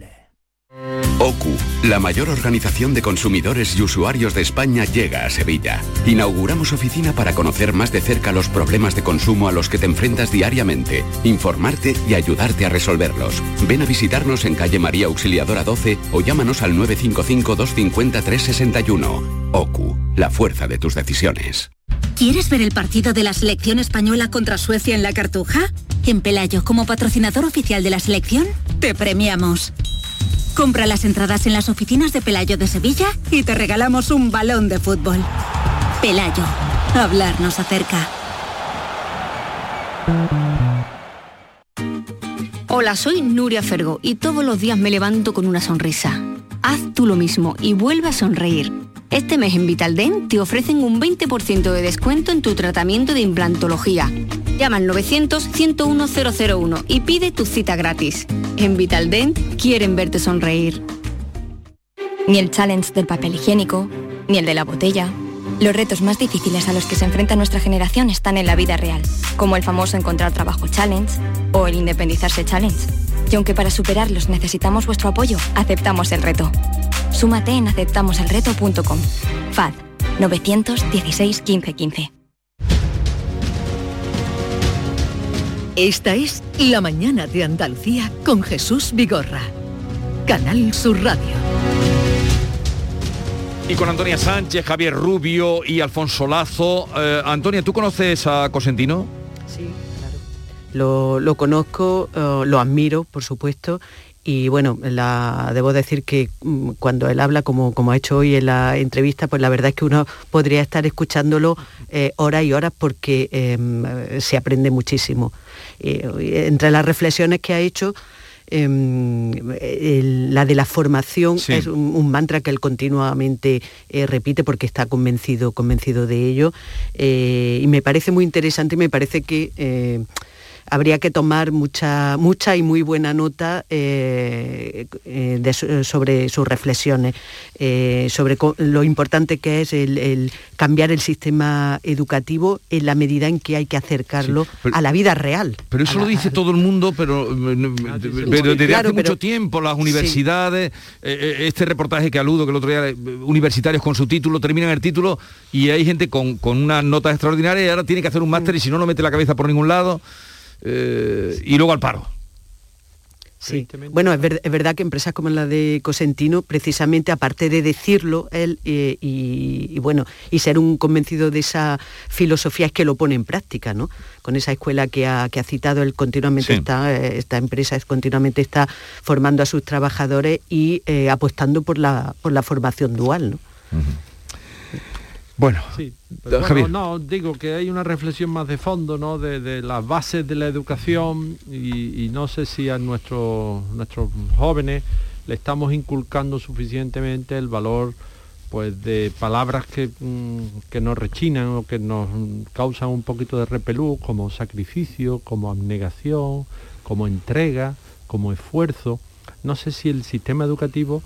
S11: OCU, la mayor organización de consumidores y usuarios de España, llega a Sevilla. Inauguramos oficina para conocer más de cerca los problemas de consumo a los que te enfrentas diariamente, informarte y ayudarte a resolverlos. Ven a visitarnos en calle María Auxiliadora 12 o llámanos al 955-250-361. OCU, la fuerza de tus decisiones.
S14: ¿Quieres ver el partido de la selección española contra Suecia en la Cartuja? En Pelayo, como patrocinador oficial de la selección, te premiamos. Compra las entradas en las oficinas de Pelayo de Sevilla y te regalamos un balón de fútbol. Pelayo, hablarnos acerca.
S15: Hola, soy Nuria Fergo y todos los días me levanto con una sonrisa. Haz tú lo mismo y vuelve a sonreír. Este mes en Vitaldent te ofrecen un 20% de descuento en tu tratamiento de implantología. Llama al 900-101-001 y pide tu cita gratis. En Vitaldent quieren verte sonreír.
S16: Ni el challenge del papel higiénico, ni el de la botella. Los retos más difíciles a los que se enfrenta nuestra generación están en la vida real, como el famoso encontrar trabajo challenge o el independizarse challenge. Y aunque para superarlos necesitamos vuestro apoyo, aceptamos el reto. Súmate en aceptamoselreto.com. FAD 916 1515.
S1: Esta es La mañana de Andalucía con Jesús Vigorra. Canal Sur Radio.
S2: Y con Antonia Sánchez, Javier Rubio y Alfonso Lazo. Eh, Antonia, ¿tú conoces a Cosentino?
S7: Sí, Lo, conozco, eh, lo admiro, por supuesto, y bueno, la, debo decir que mm, cuando él habla, como, como ha hecho hoy en la entrevista, pues la verdad es que uno podría estar escuchándolo eh, horas y horas porque em, se aprende muchísimo. Eh, entre las reflexiones que ha hecho, em, la de la formación es un, mantra que él continuamente eh, repite porque está convencido, convencido de ello. y me parece muy interesante y me parece que habría que tomar mucha, mucha y muy buena nota eh, eh, sobre sus reflexiones, eh, sobre lo importante que es el, cambiar el sistema educativo en la medida en que hay que acercarlo a la vida real.
S2: Pero eso lo dice todo el mundo, pero, desde hace mucho tiempo las universidades, este reportaje que aludo que el otro día, universitarios con su título, terminan el título y hay gente con, con unas notas extraordinarias y ahora tiene que hacer un máster y si no, no mete la cabeza por ningún lado. Eh, y luego al paro.
S7: Sí. Bueno, es, verdad que empresas como la de Cosentino, precisamente aparte de decirlo él eh, y, bueno, y ser un convencido de esa filosofía es que lo pone en práctica, ¿no? Con esa escuela que ha, citado, él continuamente está, eh, esta empresa es, continuamente está formando a sus trabajadores y apostando por la, por la formación dual, ¿no?
S2: Bueno,
S5: sí, no, digo que hay una reflexión más de fondo, ¿no? De, las bases de la educación y, no sé si a nuestros nuestros jóvenes le estamos inculcando suficientemente el valor pues de palabras que, mm, que nos rechinan o que nos causan un poquito de repelú, como sacrificio, como abnegación, como entrega, como esfuerzo. No sé si el sistema educativo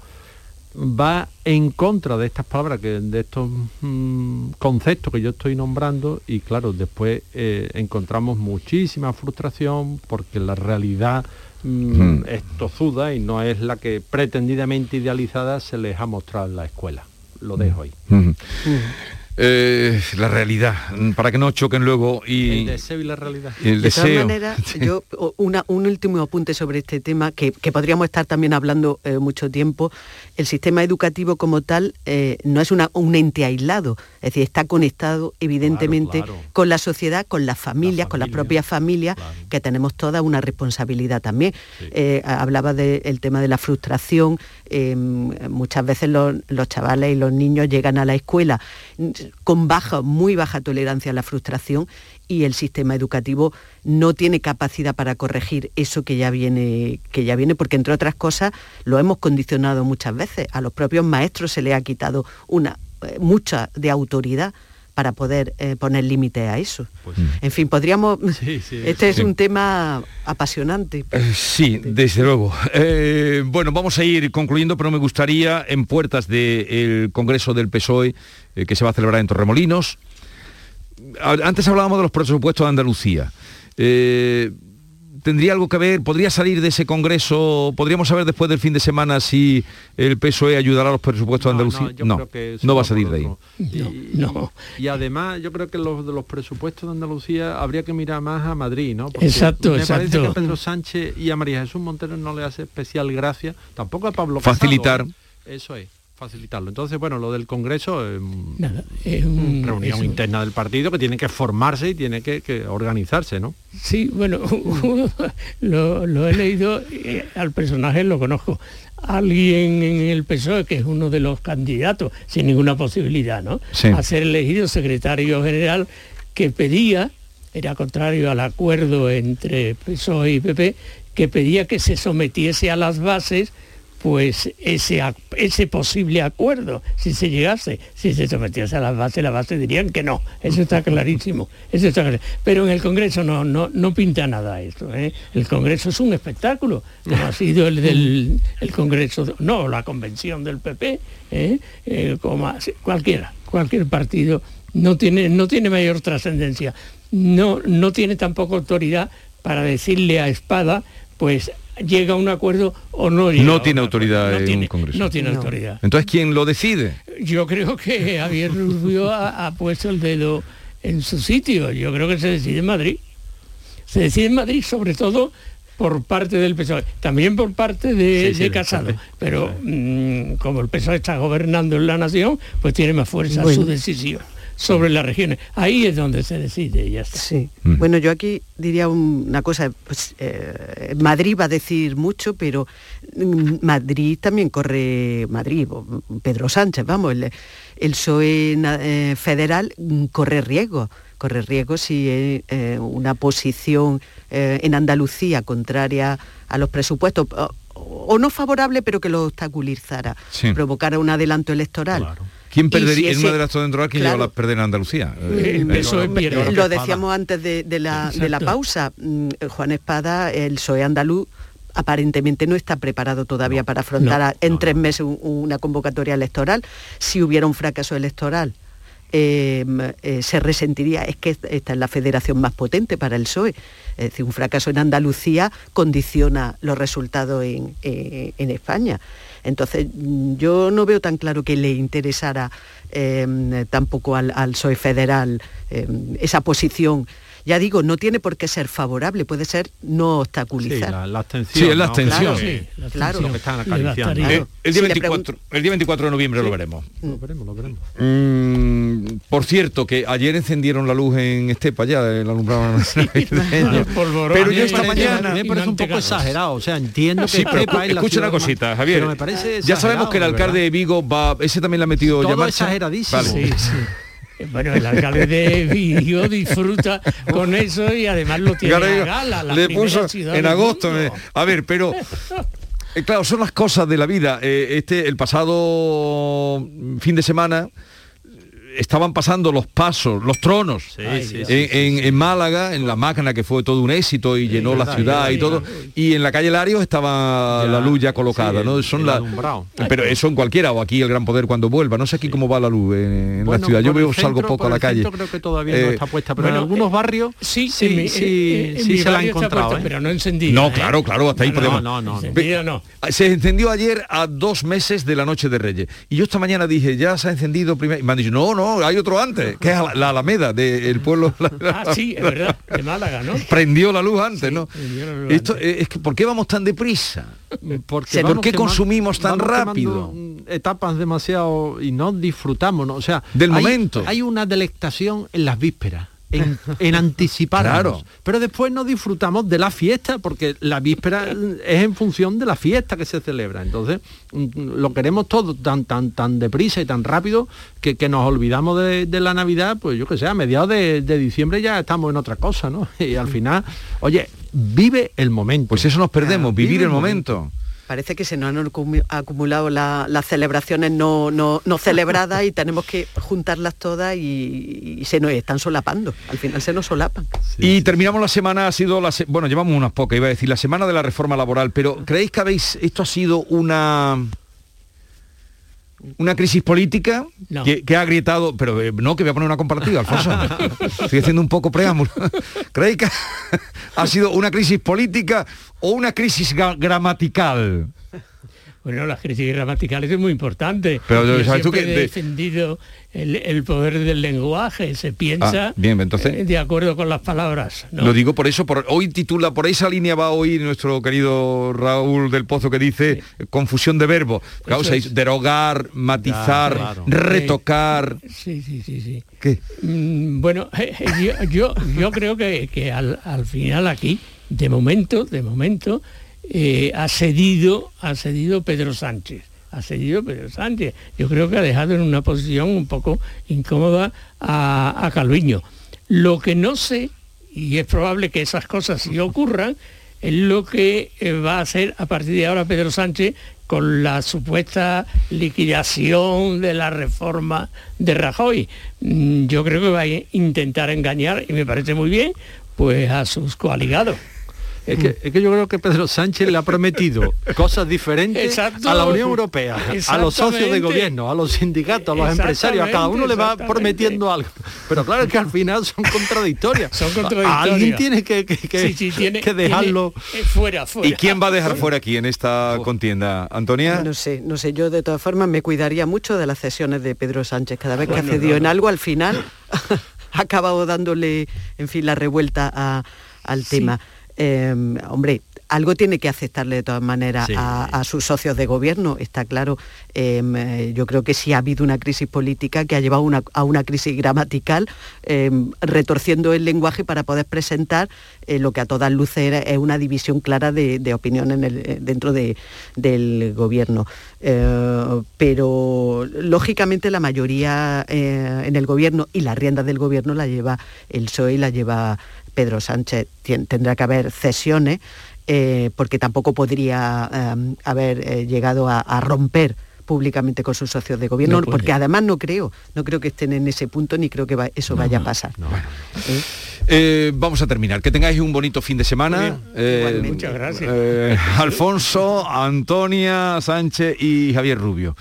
S5: va en contra de estas palabras, que, de estos mm, conceptos que yo estoy nombrando y claro, después eh, encontramos muchísima frustración porque la realidad mm, es tozuda y no es la que pretendidamente idealizada se les ha mostrado en la escuela. Lo dejo ahí.
S2: Eh, la realidad, para que no choquen luego y...
S5: El deseo y la realidad.
S7: de todas maneras, yo, un último apunte sobre este tema, que, podríamos estar también hablando eh, mucho tiempo, el sistema educativo como tal eh, no es una, un ente aislado, es decir, está conectado evidentemente con la sociedad, con las familias, con las propias familias, que tenemos toda una responsabilidad también. hablaba del tema de la frustración, muchas veces los, los chavales y los niños llegan a la escuela con baja, muy baja tolerancia a la frustración y el sistema educativo no tiene capacidad para corregir eso que ya viene, que ya viene, porque entre otras cosas lo hemos condicionado muchas veces. A los propios maestros se les ha quitado una eh, mucha de autoridad para poder eh, poner límite a eso. Pues en fin, podríamos... este es un tema apasionante.
S2: Eh, sí, desde luego. bueno, vamos a ir concluyendo, pero me gustaría, en puertas del Congreso del PSOE, eh, que se va a celebrar en Torremolinos. Antes hablábamos de los presupuestos de Andalucía. Eh, ¿Tendría algo que ver? ¿Podría salir de ese congreso? ¿Podríamos saber después del fin de semana si el PSOE ayudará a los presupuestos de Andalucía? No, no, va a salir de ahí.
S5: Y, además yo creo que los de los presupuestos de Andalucía habría que mirar más a Madrid, ¿no?
S4: exacto,
S5: me
S4: exacto.
S5: parece que a Pedro Sánchez y a María Jesús Montero no le hace especial gracia, tampoco a Pablo
S2: Facilitar.
S5: Eso es facilitarlo. Entonces, bueno, lo del Congreso es, una reunión interna del partido que tiene que formarse y tiene que, organizarse, ¿no?
S4: Sí, bueno, lo, he leído, eh, al personaje lo conozco. Alguien en el PSOE, que es uno de los candidatos, sin ninguna posibilidad, ¿no? A ser elegido secretario general, que pedía, era contrario al acuerdo entre PSOE y PP, que pedía que se sometiese a las bases pues ese, ese posible acuerdo, si se llegase, si se sometiese a la base, la base dirían que no, eso está clarísimo, eso está pero en el Congreso no, no, no pinta nada esto, ¿eh? el Congreso es un espectáculo, como ha sido el del el Congreso, no, la convención del PP, ¿eh? Eh, como cualquiera, cualquier partido no tiene, no tiene mayor trascendencia, no, no tiene tampoco autoridad para decirle a Espada, pues llega a un acuerdo o no llega.
S2: No tiene autoridad en un Congreso.
S4: No tiene autoridad.
S2: Entonces, ¿quién lo decide?
S4: Yo creo que Javier Rubio ha, puesto el dedo en su sitio. Yo creo que se decide en Madrid. Se decide en Madrid sobre todo por parte del PSOE, también por parte de, Casado, pero mm, como el PSOE está gobernando en la nación, pues tiene más fuerza su decisión sobre las regiones. Ahí es donde se decide ya está.
S7: Sí. Mm. Bueno, yo aquí diría una cosa, pues eh, Madrid va a decir mucho, pero mm, Madrid también corre, Madrid, Pedro Sánchez, vamos, el, el PSOE eh, federal mm, corre riesgo corre riesgo si eh, una posición en Andalucía contraria a los presupuestos o, no favorable pero que lo obstaculizara, provocara un adelanto electoral
S2: ¿Quién perdería en una de las dos lleva a perder en Andalucía?
S7: lo decíamos antes de, la, de la pausa. Mm, Juan Espada, el PSOE andaluz aparentemente no está preparado todavía para afrontar en tres meses una convocatoria electoral. Si hubiera un fracaso electoral, em, eh, se resentiría, es que esta es la federación más potente para el PSOE. Es decir, un fracaso en Andalucía condiciona los resultados en, eh, España. Entonces, yo no veo tan claro que le interesara em, tampoco al, al, federal em, esa posición ya digo, no tiene por qué ser favorable, puede ser no obstaculizar.
S5: Sí, la, abstención.
S2: Sí, es la abstención.
S7: Claro,
S5: Lo que están acariciando.
S2: El, día 24, el, día 24, de noviembre lo veremos.
S5: Lo veremos, lo veremos.
S2: Mm, por cierto, que ayer encendieron la luz en Estepa ya, el alumbrado
S5: Pero yo esta mañana... Me parece un poco exagerado, o sea, entiendo que
S2: Estepa Escucha una cosita, Javier. ya sabemos que el alcalde de Vigo va... Ese también le ha metido
S5: Todo ya exageradísimo. Sí, sí.
S4: Bueno, el alcalde de Vigo disfruta con eso y además lo tiene a gala.
S2: le puso en agosto. a ver, pero eh, claro, son las cosas de la vida. Eh, este, el pasado fin de semana estaban pasando los pasos, los tronos en, Málaga, en la máquina que fue todo un éxito y llenó la ciudad y todo. Y en la calle Larios estaba la luz ya colocada, ¿no? Son la, pero eso en cualquiera, o aquí el gran poder cuando vuelva. No sé aquí cómo va la luz en, la ciudad. Yo veo salgo poco a la calle.
S5: Creo que todavía no eh, está puesta, pero en algunos barrios sí, sí, sí, sí se la ha encontrado. ¿eh?
S4: Pero no encendida.
S2: No, ¿eh? claro, claro, hasta ahí podemos.
S5: No, no,
S4: no.
S2: Se encendió ayer a dos meses de la noche de Reyes. Y yo esta mañana dije, ya se ha encendido primero. Y me han dicho, no, no, hay otro antes, que es la Alameda del pueblo.
S4: Ah, sí, es verdad, de Málaga, ¿no?
S2: Prendió la luz antes, ¿no? Esto, es que, ¿por qué vamos tan deprisa? Porque ¿Por qué consumimos tan rápido?
S5: Etapas demasiado y no disfrutamos, ¿no? O sea,
S2: del momento.
S5: Hay una delectación en las vísperas en, en anticiparnos. Pero después no disfrutamos de la fiesta, porque la víspera es en función de la fiesta que se celebra. Entonces, mm, lo queremos todo tan, tan, tan deprisa y tan rápido que, nos olvidamos de, la Navidad, pues yo que sé, a mediados de, de diciembre ya estamos en otra cosa, ¿no? Y al final, oye, vive el momento.
S2: Pues eso nos perdemos, vivir el momento.
S7: Parece que se nos han acumulado las celebraciones no, no, celebradas y tenemos que juntarlas todas y, se nos están solapando. Al final se nos solapan.
S2: y terminamos la semana, ha sido la bueno, llevamos unas pocas, iba a decir, la semana de la reforma laboral, pero ¿creéis que habéis, esto ha sido una una crisis política que, ha agrietado, pero eh, no, que voy a poner una comparativa, Alfonso. Estoy haciendo un poco preámbulo. ¿Creéis que ha sido una crisis política o una crisis gramatical?
S4: Bueno, las crisis gramaticales es muy importante.
S2: Pero
S4: Yo ¿sabes tú que he defendido el, poder del lenguaje, se piensa
S2: ah, bien, entonces,
S4: eh, de acuerdo con las palabras.
S2: Lo digo por eso, por, hoy titula, por esa línea va hoy nuestro querido Raúl del Pozo que dice confusión de verbos. derogar, matizar, retocar.
S4: Sí, sí, sí, sí.
S2: ¿Qué?
S4: Mm, bueno, yo, yo, creo que, que al, al final aquí, de momento, de momento, eh, ha cedido, ha cedido Pedro Sánchez. Ha cedido Pedro Sánchez. Yo creo que ha dejado en una posición un poco incómoda a, Calviño. Lo que no sé, y es probable que esas cosas sí ocurran, es lo que eh, va a hacer a partir de ahora Pedro Sánchez con la supuesta liquidación de la reforma de Rajoy. Mm, yo creo que va a intentar engañar, y me parece muy bien, pues a sus coaligados.
S5: Es que, yo creo que Pedro Sánchez le ha prometido cosas diferentes a la Unión Europea, a los socios de gobierno, a los sindicatos, a los empresarios, a cada uno le va prometiendo algo. Pero claro es que al final son contradictorias.
S4: Son contradictorias.
S5: Alguien tiene que, que, dejarlo
S4: fuera, fuera.
S2: ¿Y quién va a dejar fuera aquí en esta contienda? Antonia.
S7: No sé, no sé, yo de todas formas me cuidaría mucho de las cesiones de Pedro Sánchez. Cada vez que cedido en algo, al final ha acabado dándole, en fin, la revuelta al tema. Em, hombre, algo tiene que aceptarle de todas maneras a, sus socios de gobierno, está claro. Em, eh, yo creo que sí ha habido una crisis política que ha llevado a una crisis gramatical, em, retorciendo el lenguaje para poder presentar eh, lo que a todas luces es una división clara de, opinión eh, dentro del gobierno. pero lógicamente la mayoría en el gobierno y la rienda del gobierno la lleva el PSOE y la lleva Pedro Sánchez tendrá que haber cesiones, eh, porque tampoco podría em, haber eh, llegado a, romper públicamente con sus socios de gobierno, porque además no creo, no creo que estén en ese punto ni creo que eso vaya a pasar.
S2: ¿Eh? Eh, vamos a terminar. Que tengáis un bonito fin de semana.
S4: Eh, Muchas gracias.
S2: Alfonso, Antonia, Sánchez y Javier Rubio.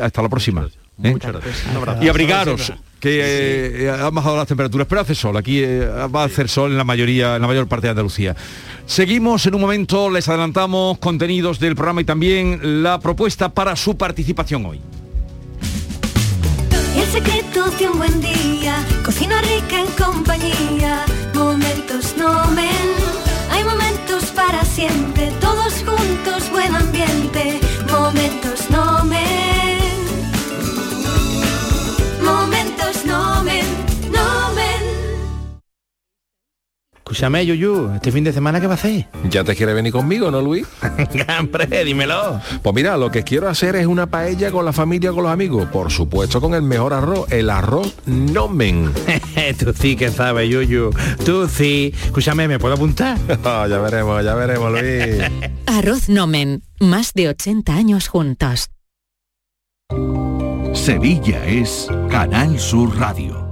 S2: Hasta la próxima.
S5: Muchas gracias.
S2: Y abrigaros que han bajado las temperaturas, pero hace sol. Aquí va a hacer sol en la mayoría, en la mayor parte de Andalucía. Seguimos en un momento, les adelantamos contenidos del programa y también la propuesta para su participación hoy.
S17: El secreto de un buen día, cocina rica en compañía, momentos no men. Hay momentos para siempre, todos juntos, buen ambiente, momentos
S18: Escúchame, Yuyu, este fin de semana ¿qué va a hacer?
S19: ¿Ya te quiere venir conmigo, no, Luis?
S18: Hombre, dímelo.
S19: Pues mira, lo que quiero hacer es una paella con la familia, con los amigos. Por supuesto, con el mejor arroz, el arroz nomen.
S18: Tú sí que sabes, Yuyu. Tú sí. Escúchame, ¿me puedo apuntar?
S19: Oh, ya veremos, ya veremos, Luis.
S20: arroz nomen. Más de 80 años juntos.
S21: Sevilla es Canal Sur Radio.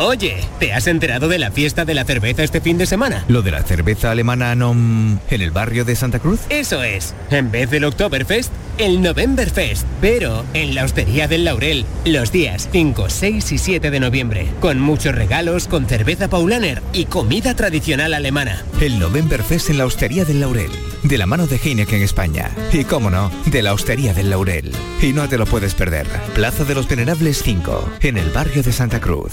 S12: Oye, ¿te has enterado de la fiesta de la cerveza este fin de semana?
S18: ¿Lo de la cerveza alemana en el barrio de Santa Cruz?
S12: Eso es. En vez del Oktoberfest, el Novemberfest, pero en la Hostería del Laurel, los días 5, 6 y 7 de noviembre, con muchos regalos, con cerveza Paulaner y comida tradicional alemana.
S13: El Novemberfest en la Hostería del Laurel, de la mano de Heineken España. Y cómo no, de la Hostería del Laurel. Y no te lo puedes perder. Plaza de los Venerables 5, en el barrio de Santa Cruz.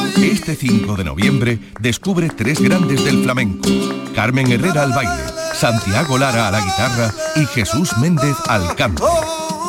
S21: Este 5 de noviembre descubre tres grandes del flamenco. Carmen Herrera al baile, Santiago Lara a la guitarra y Jesús Méndez al canto.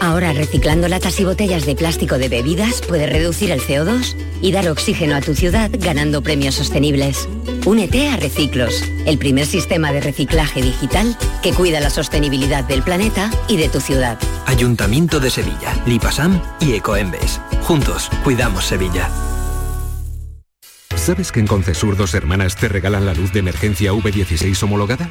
S14: Ahora reciclando latas y botellas de plástico de bebidas puedes reducir el CO2 y dar oxígeno a tu ciudad ganando premios sostenibles. Únete a Reciclos, el primer sistema de reciclaje digital que cuida la sostenibilidad del planeta y de tu ciudad.
S22: Ayuntamiento de Sevilla, Lipasam y Ecoembes. Juntos, cuidamos Sevilla.
S23: ¿Sabes que en Concesur dos hermanas te regalan la luz de emergencia V16 homologada?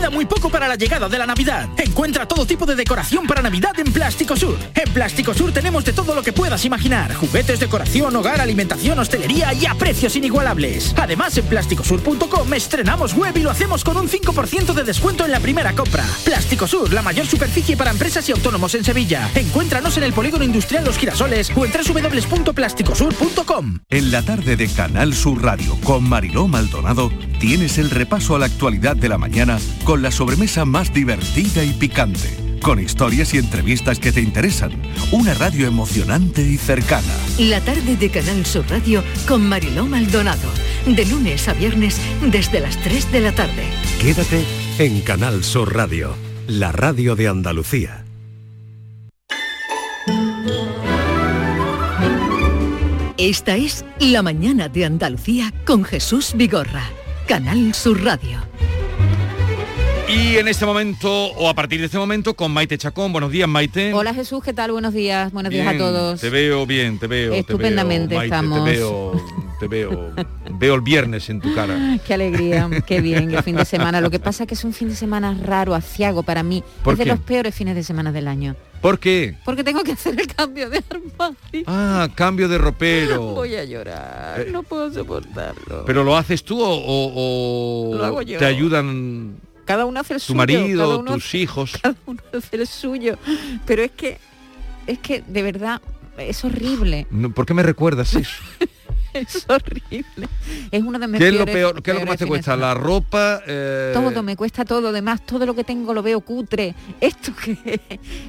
S24: Queda muy poco para la llegada de la Navidad. Encuentra todo tipo de decoración para Navidad en Plástico Sur. En Plástico Sur tenemos de todo lo que puedas imaginar. Juguetes, decoración, hogar, alimentación, hostelería y a precios inigualables. Además, en plásticosur.com estrenamos web y lo hacemos con un 5% de descuento en la primera compra. Plástico Sur, la mayor superficie para empresas y autónomos en Sevilla. Encuéntranos en el Polígono Industrial Los Girasoles o en www.plásticosur.com.
S21: En la tarde de Canal Sur Radio con Mariló Maldonado tienes el repaso a la actualidad de la mañana con la sobremesa más divertida y picante con historias y entrevistas que te interesan. Una radio emocionante y cercana.
S1: La tarde de Canal Sur Radio con Mariló Maldonado. De lunes a viernes desde las 3 de la tarde.
S21: Quédate en Canal Sur Radio, la radio de Andalucía.
S1: Esta es La mañana de Andalucía con Jesús Vigorra. Canal Sur Radio.
S2: Y en este momento, o a partir de este momento, con Maite Chacón. Buenos días, Maite.
S25: Hola Jesús, ¿qué tal? Buenos días. Buenos días a todos.
S2: Te veo bien, te veo.
S25: Estupendamente
S2: te veo,
S25: estamos.
S2: Te veo, te veo, veo el viernes en tu cara.
S25: Qué alegría, qué bien el fin de semana. Lo que pasa es que es un fin de semana raro, aciago para mí.
S2: ¿Por
S25: es de los peores fines de semana del año.
S2: ¿Por qué?
S25: Porque tengo que hacer el cambio de armario.
S2: Ah, cambio de ropero.
S25: Voy a llorar,
S2: Eh,
S25: no puedo soportarlo.
S2: ¿Pero lo haces tú o, o- o
S25: Lo hago yo.
S2: te ayudan
S25: Cada uno hace el
S2: tu
S25: suyo. cada
S2: marido,
S25: uno
S2: tus hijos?
S25: cada uno hace el suyo. Pero es que, es que de verdad es horrible.
S2: No, ¿Por qué me recuerdas eso?
S25: Es horrible. Es uno de mis
S2: ¿Qué es lo peor? ¿Qué es lo que más te cuesta? ¿La ropa? eh,
S25: Todo me cuesta todo, además todo lo que tengo lo veo cutre. Esto que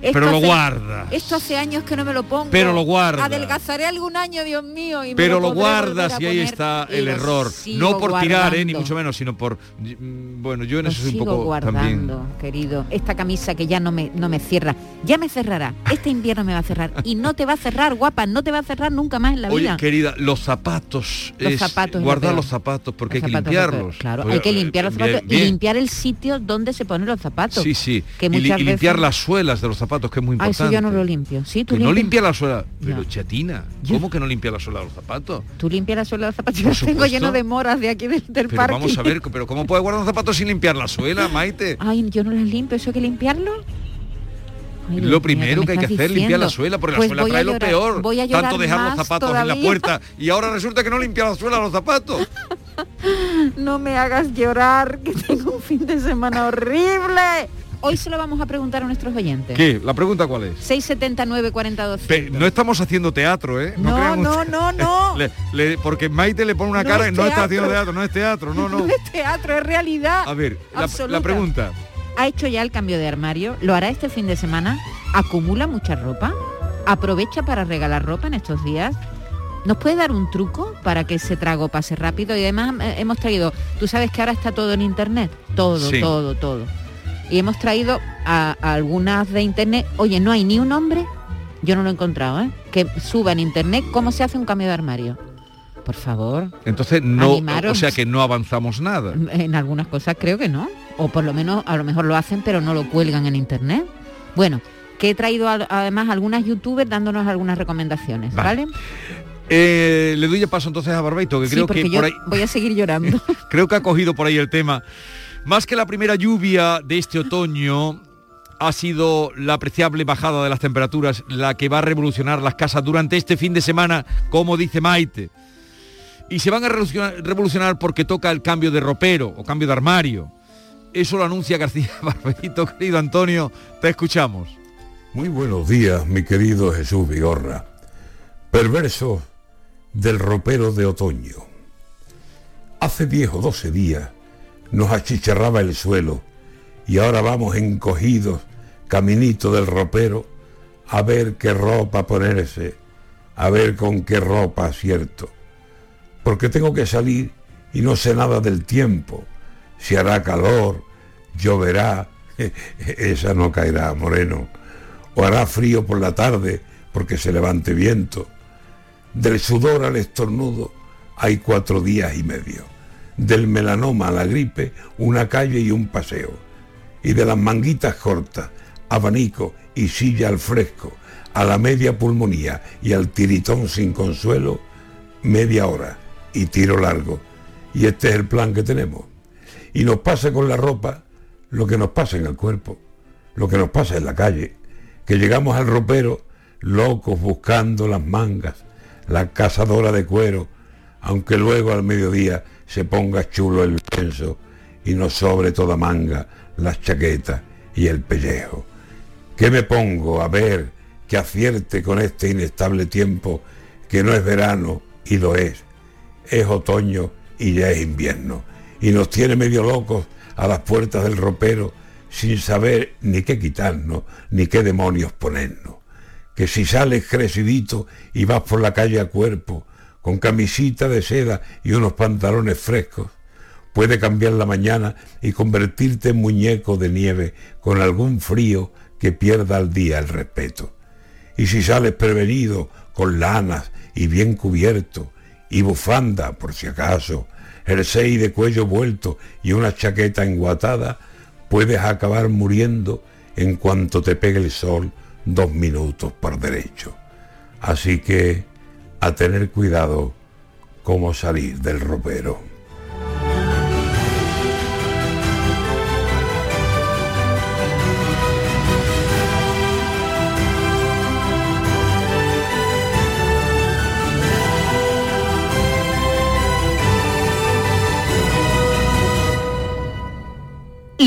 S25: esto
S2: Pero lo
S25: hace-
S2: guardas.
S25: Esto hace años que no me lo pongo.
S2: Pero lo guardas.
S25: Adelgazaré algún año, Dios mío. Y me
S2: Pero lo
S25: volver
S2: guardas y ahí está el
S25: lo
S2: error. No por tirar, eh, ni mucho menos, sino por... mm, Bueno, yo en
S25: Lo
S2: eso soy un poco
S25: guardando,
S2: también...
S25: querido. Esta camisa que ya no me, no me cierra. Ya me cerrará. Este invierno me va a cerrar. Y no te va a cerrar, guapa. No te va a cerrar nunca más en la
S2: Oye,
S25: vida.
S2: querida, los zapatos,
S25: Los
S2: es
S25: zapatos es lo
S2: guardar los zapatos porque
S25: Los
S2: hay que
S25: zapatos
S2: limpiarlos.
S25: Claro,
S2: Pues,
S25: hay que limpiar los zapatos
S2: bien.
S25: y limpiar el sitio donde se ponen los zapatos.
S2: Sí, sí.
S25: Que
S2: y, y limpiar
S25: veces-
S2: las suelas de los zapatos, que es muy
S25: Ah,
S2: importante.
S25: eso yo no lo limpio. Sí, tú
S2: Que no limpia la suela. Pero
S25: No.
S2: chatina, ¿cómo que no limpia la suela de los zapatos?
S25: Tú limpias la suela de los zapatos. Yo los tengo lleno de moras de aquí del, del
S2: Pero
S25: parque.
S2: vamos a ver, pero ¿cómo puedes guardar un zapato sin limpiar la suela, Maite?
S25: Ay, yo no las limpio. ¿Eso hay que limpiarlo?
S2: Lo
S25: ¿qué
S2: primero
S25: me
S2: que hay que hacer es limpiar la suela, porque
S25: Pues
S2: la suela
S25: voy a
S2: trae lo peor.
S25: Voy a
S2: Tanto dejar los zapatos en la puerta y ahora resulta que no limpia la suela los zapatos.
S25: No me hagas llorar, que tengo un fin de semana horrible. Hoy se lo vamos a preguntar a nuestros oyentes.
S2: ¿Qué? ¿La pregunta cuál es?
S25: 679 40 200.
S2: Pe- no estamos haciendo teatro, ¿eh?
S25: No, no, no, no.
S2: Le- le- porque Maite le pone una
S25: No
S2: cara
S25: es
S2: y no está haciendo teatro, no es teatro, no, no.
S25: No es teatro, es realidad.
S2: A ver, la pregunta.
S25: ¿Ha hecho ya el cambio de armario? ¿Lo hará este fin de semana? ¿Acumula mucha ropa? ¿Aprovecha para regalar ropa en estos días? ¿Nos puede dar un truco para que ese trago pase rápido? Y además eh, hemos traído, tú sabes que ahora está todo en internet, todo,
S2: Sí.
S25: todo, todo. Y hemos traído a, a algunas de internet, oye, no hay ni un hombre, yo no lo he encontrado, ¿eh? que suba en internet cómo se hace un cambio de armario. Por favor,
S2: Entonces no,
S25: Animaros.
S2: o sea que no avanzamos nada.
S25: en algunas cosas creo que no. O por lo menos a lo mejor lo hacen pero no lo cuelgan en internet. Bueno, que he traído además algunas youtubers dándonos algunas recomendaciones,
S2: Vale.
S25: ¿vale?
S2: Eh, le doy ya paso entonces a Barbeito, que
S25: Sí,
S2: creo que
S25: yo
S2: por ahí
S25: voy a seguir llorando.
S2: creo que ha cogido por ahí el tema. Más que la primera lluvia de este otoño, ha sido la apreciable bajada de las temperaturas la que va a revolucionar las casas durante este fin de semana, como dice Maite. Y se van a revolucionar porque toca el cambio de ropero o cambio de armario. Eso lo anuncia García Barbeito, querido Antonio, te escuchamos.
S26: Muy buenos días, mi querido Jesús Vigorra. Perverso del ropero de otoño. Hace diez o doce días nos achicharraba el suelo y ahora vamos encogidos, caminito del ropero, a ver qué ropa ponerse, a ver con qué ropa acierto. Porque tengo que salir y no sé nada del tiempo. Si hará calor, lloverá, esa no caerá, moreno. O hará frío por la tarde porque se levante viento. Del sudor al estornudo hay cuatro días y medio. Del melanoma a la gripe, una calle y un paseo. Y de las manguitas cortas, abanico y silla al fresco, a la media pulmonía y al tiritón sin consuelo, media hora y tiro largo. Y este es el plan que tenemos. Y nos pasa con la ropa lo que nos pasa en el cuerpo, lo que nos pasa en la calle, que llegamos al ropero locos buscando las mangas, la cazadora de cuero, aunque luego al mediodía se ponga chulo el pienso y nos sobre toda manga las chaquetas y el pellejo. ¿Qué me pongo a ver que acierte con este inestable tiempo que no es verano y lo es? Es otoño y ya es invierno y nos tiene medio locos a las puertas del ropero sin saber ni qué quitarnos, ni qué demonios ponernos. Que si sales crecidito y vas por la calle a cuerpo, con camisita de seda y unos pantalones frescos, puede cambiar la mañana y convertirte en muñeco de nieve con algún frío que pierda al día el respeto. Y si sales prevenido, con lanas y bien cubierto, y bufanda por si acaso, jersey de cuello vuelto y una chaqueta enguatada, puedes acabar muriendo en cuanto te pegue el sol dos minutos por derecho. Así que a tener cuidado cómo salir del ropero.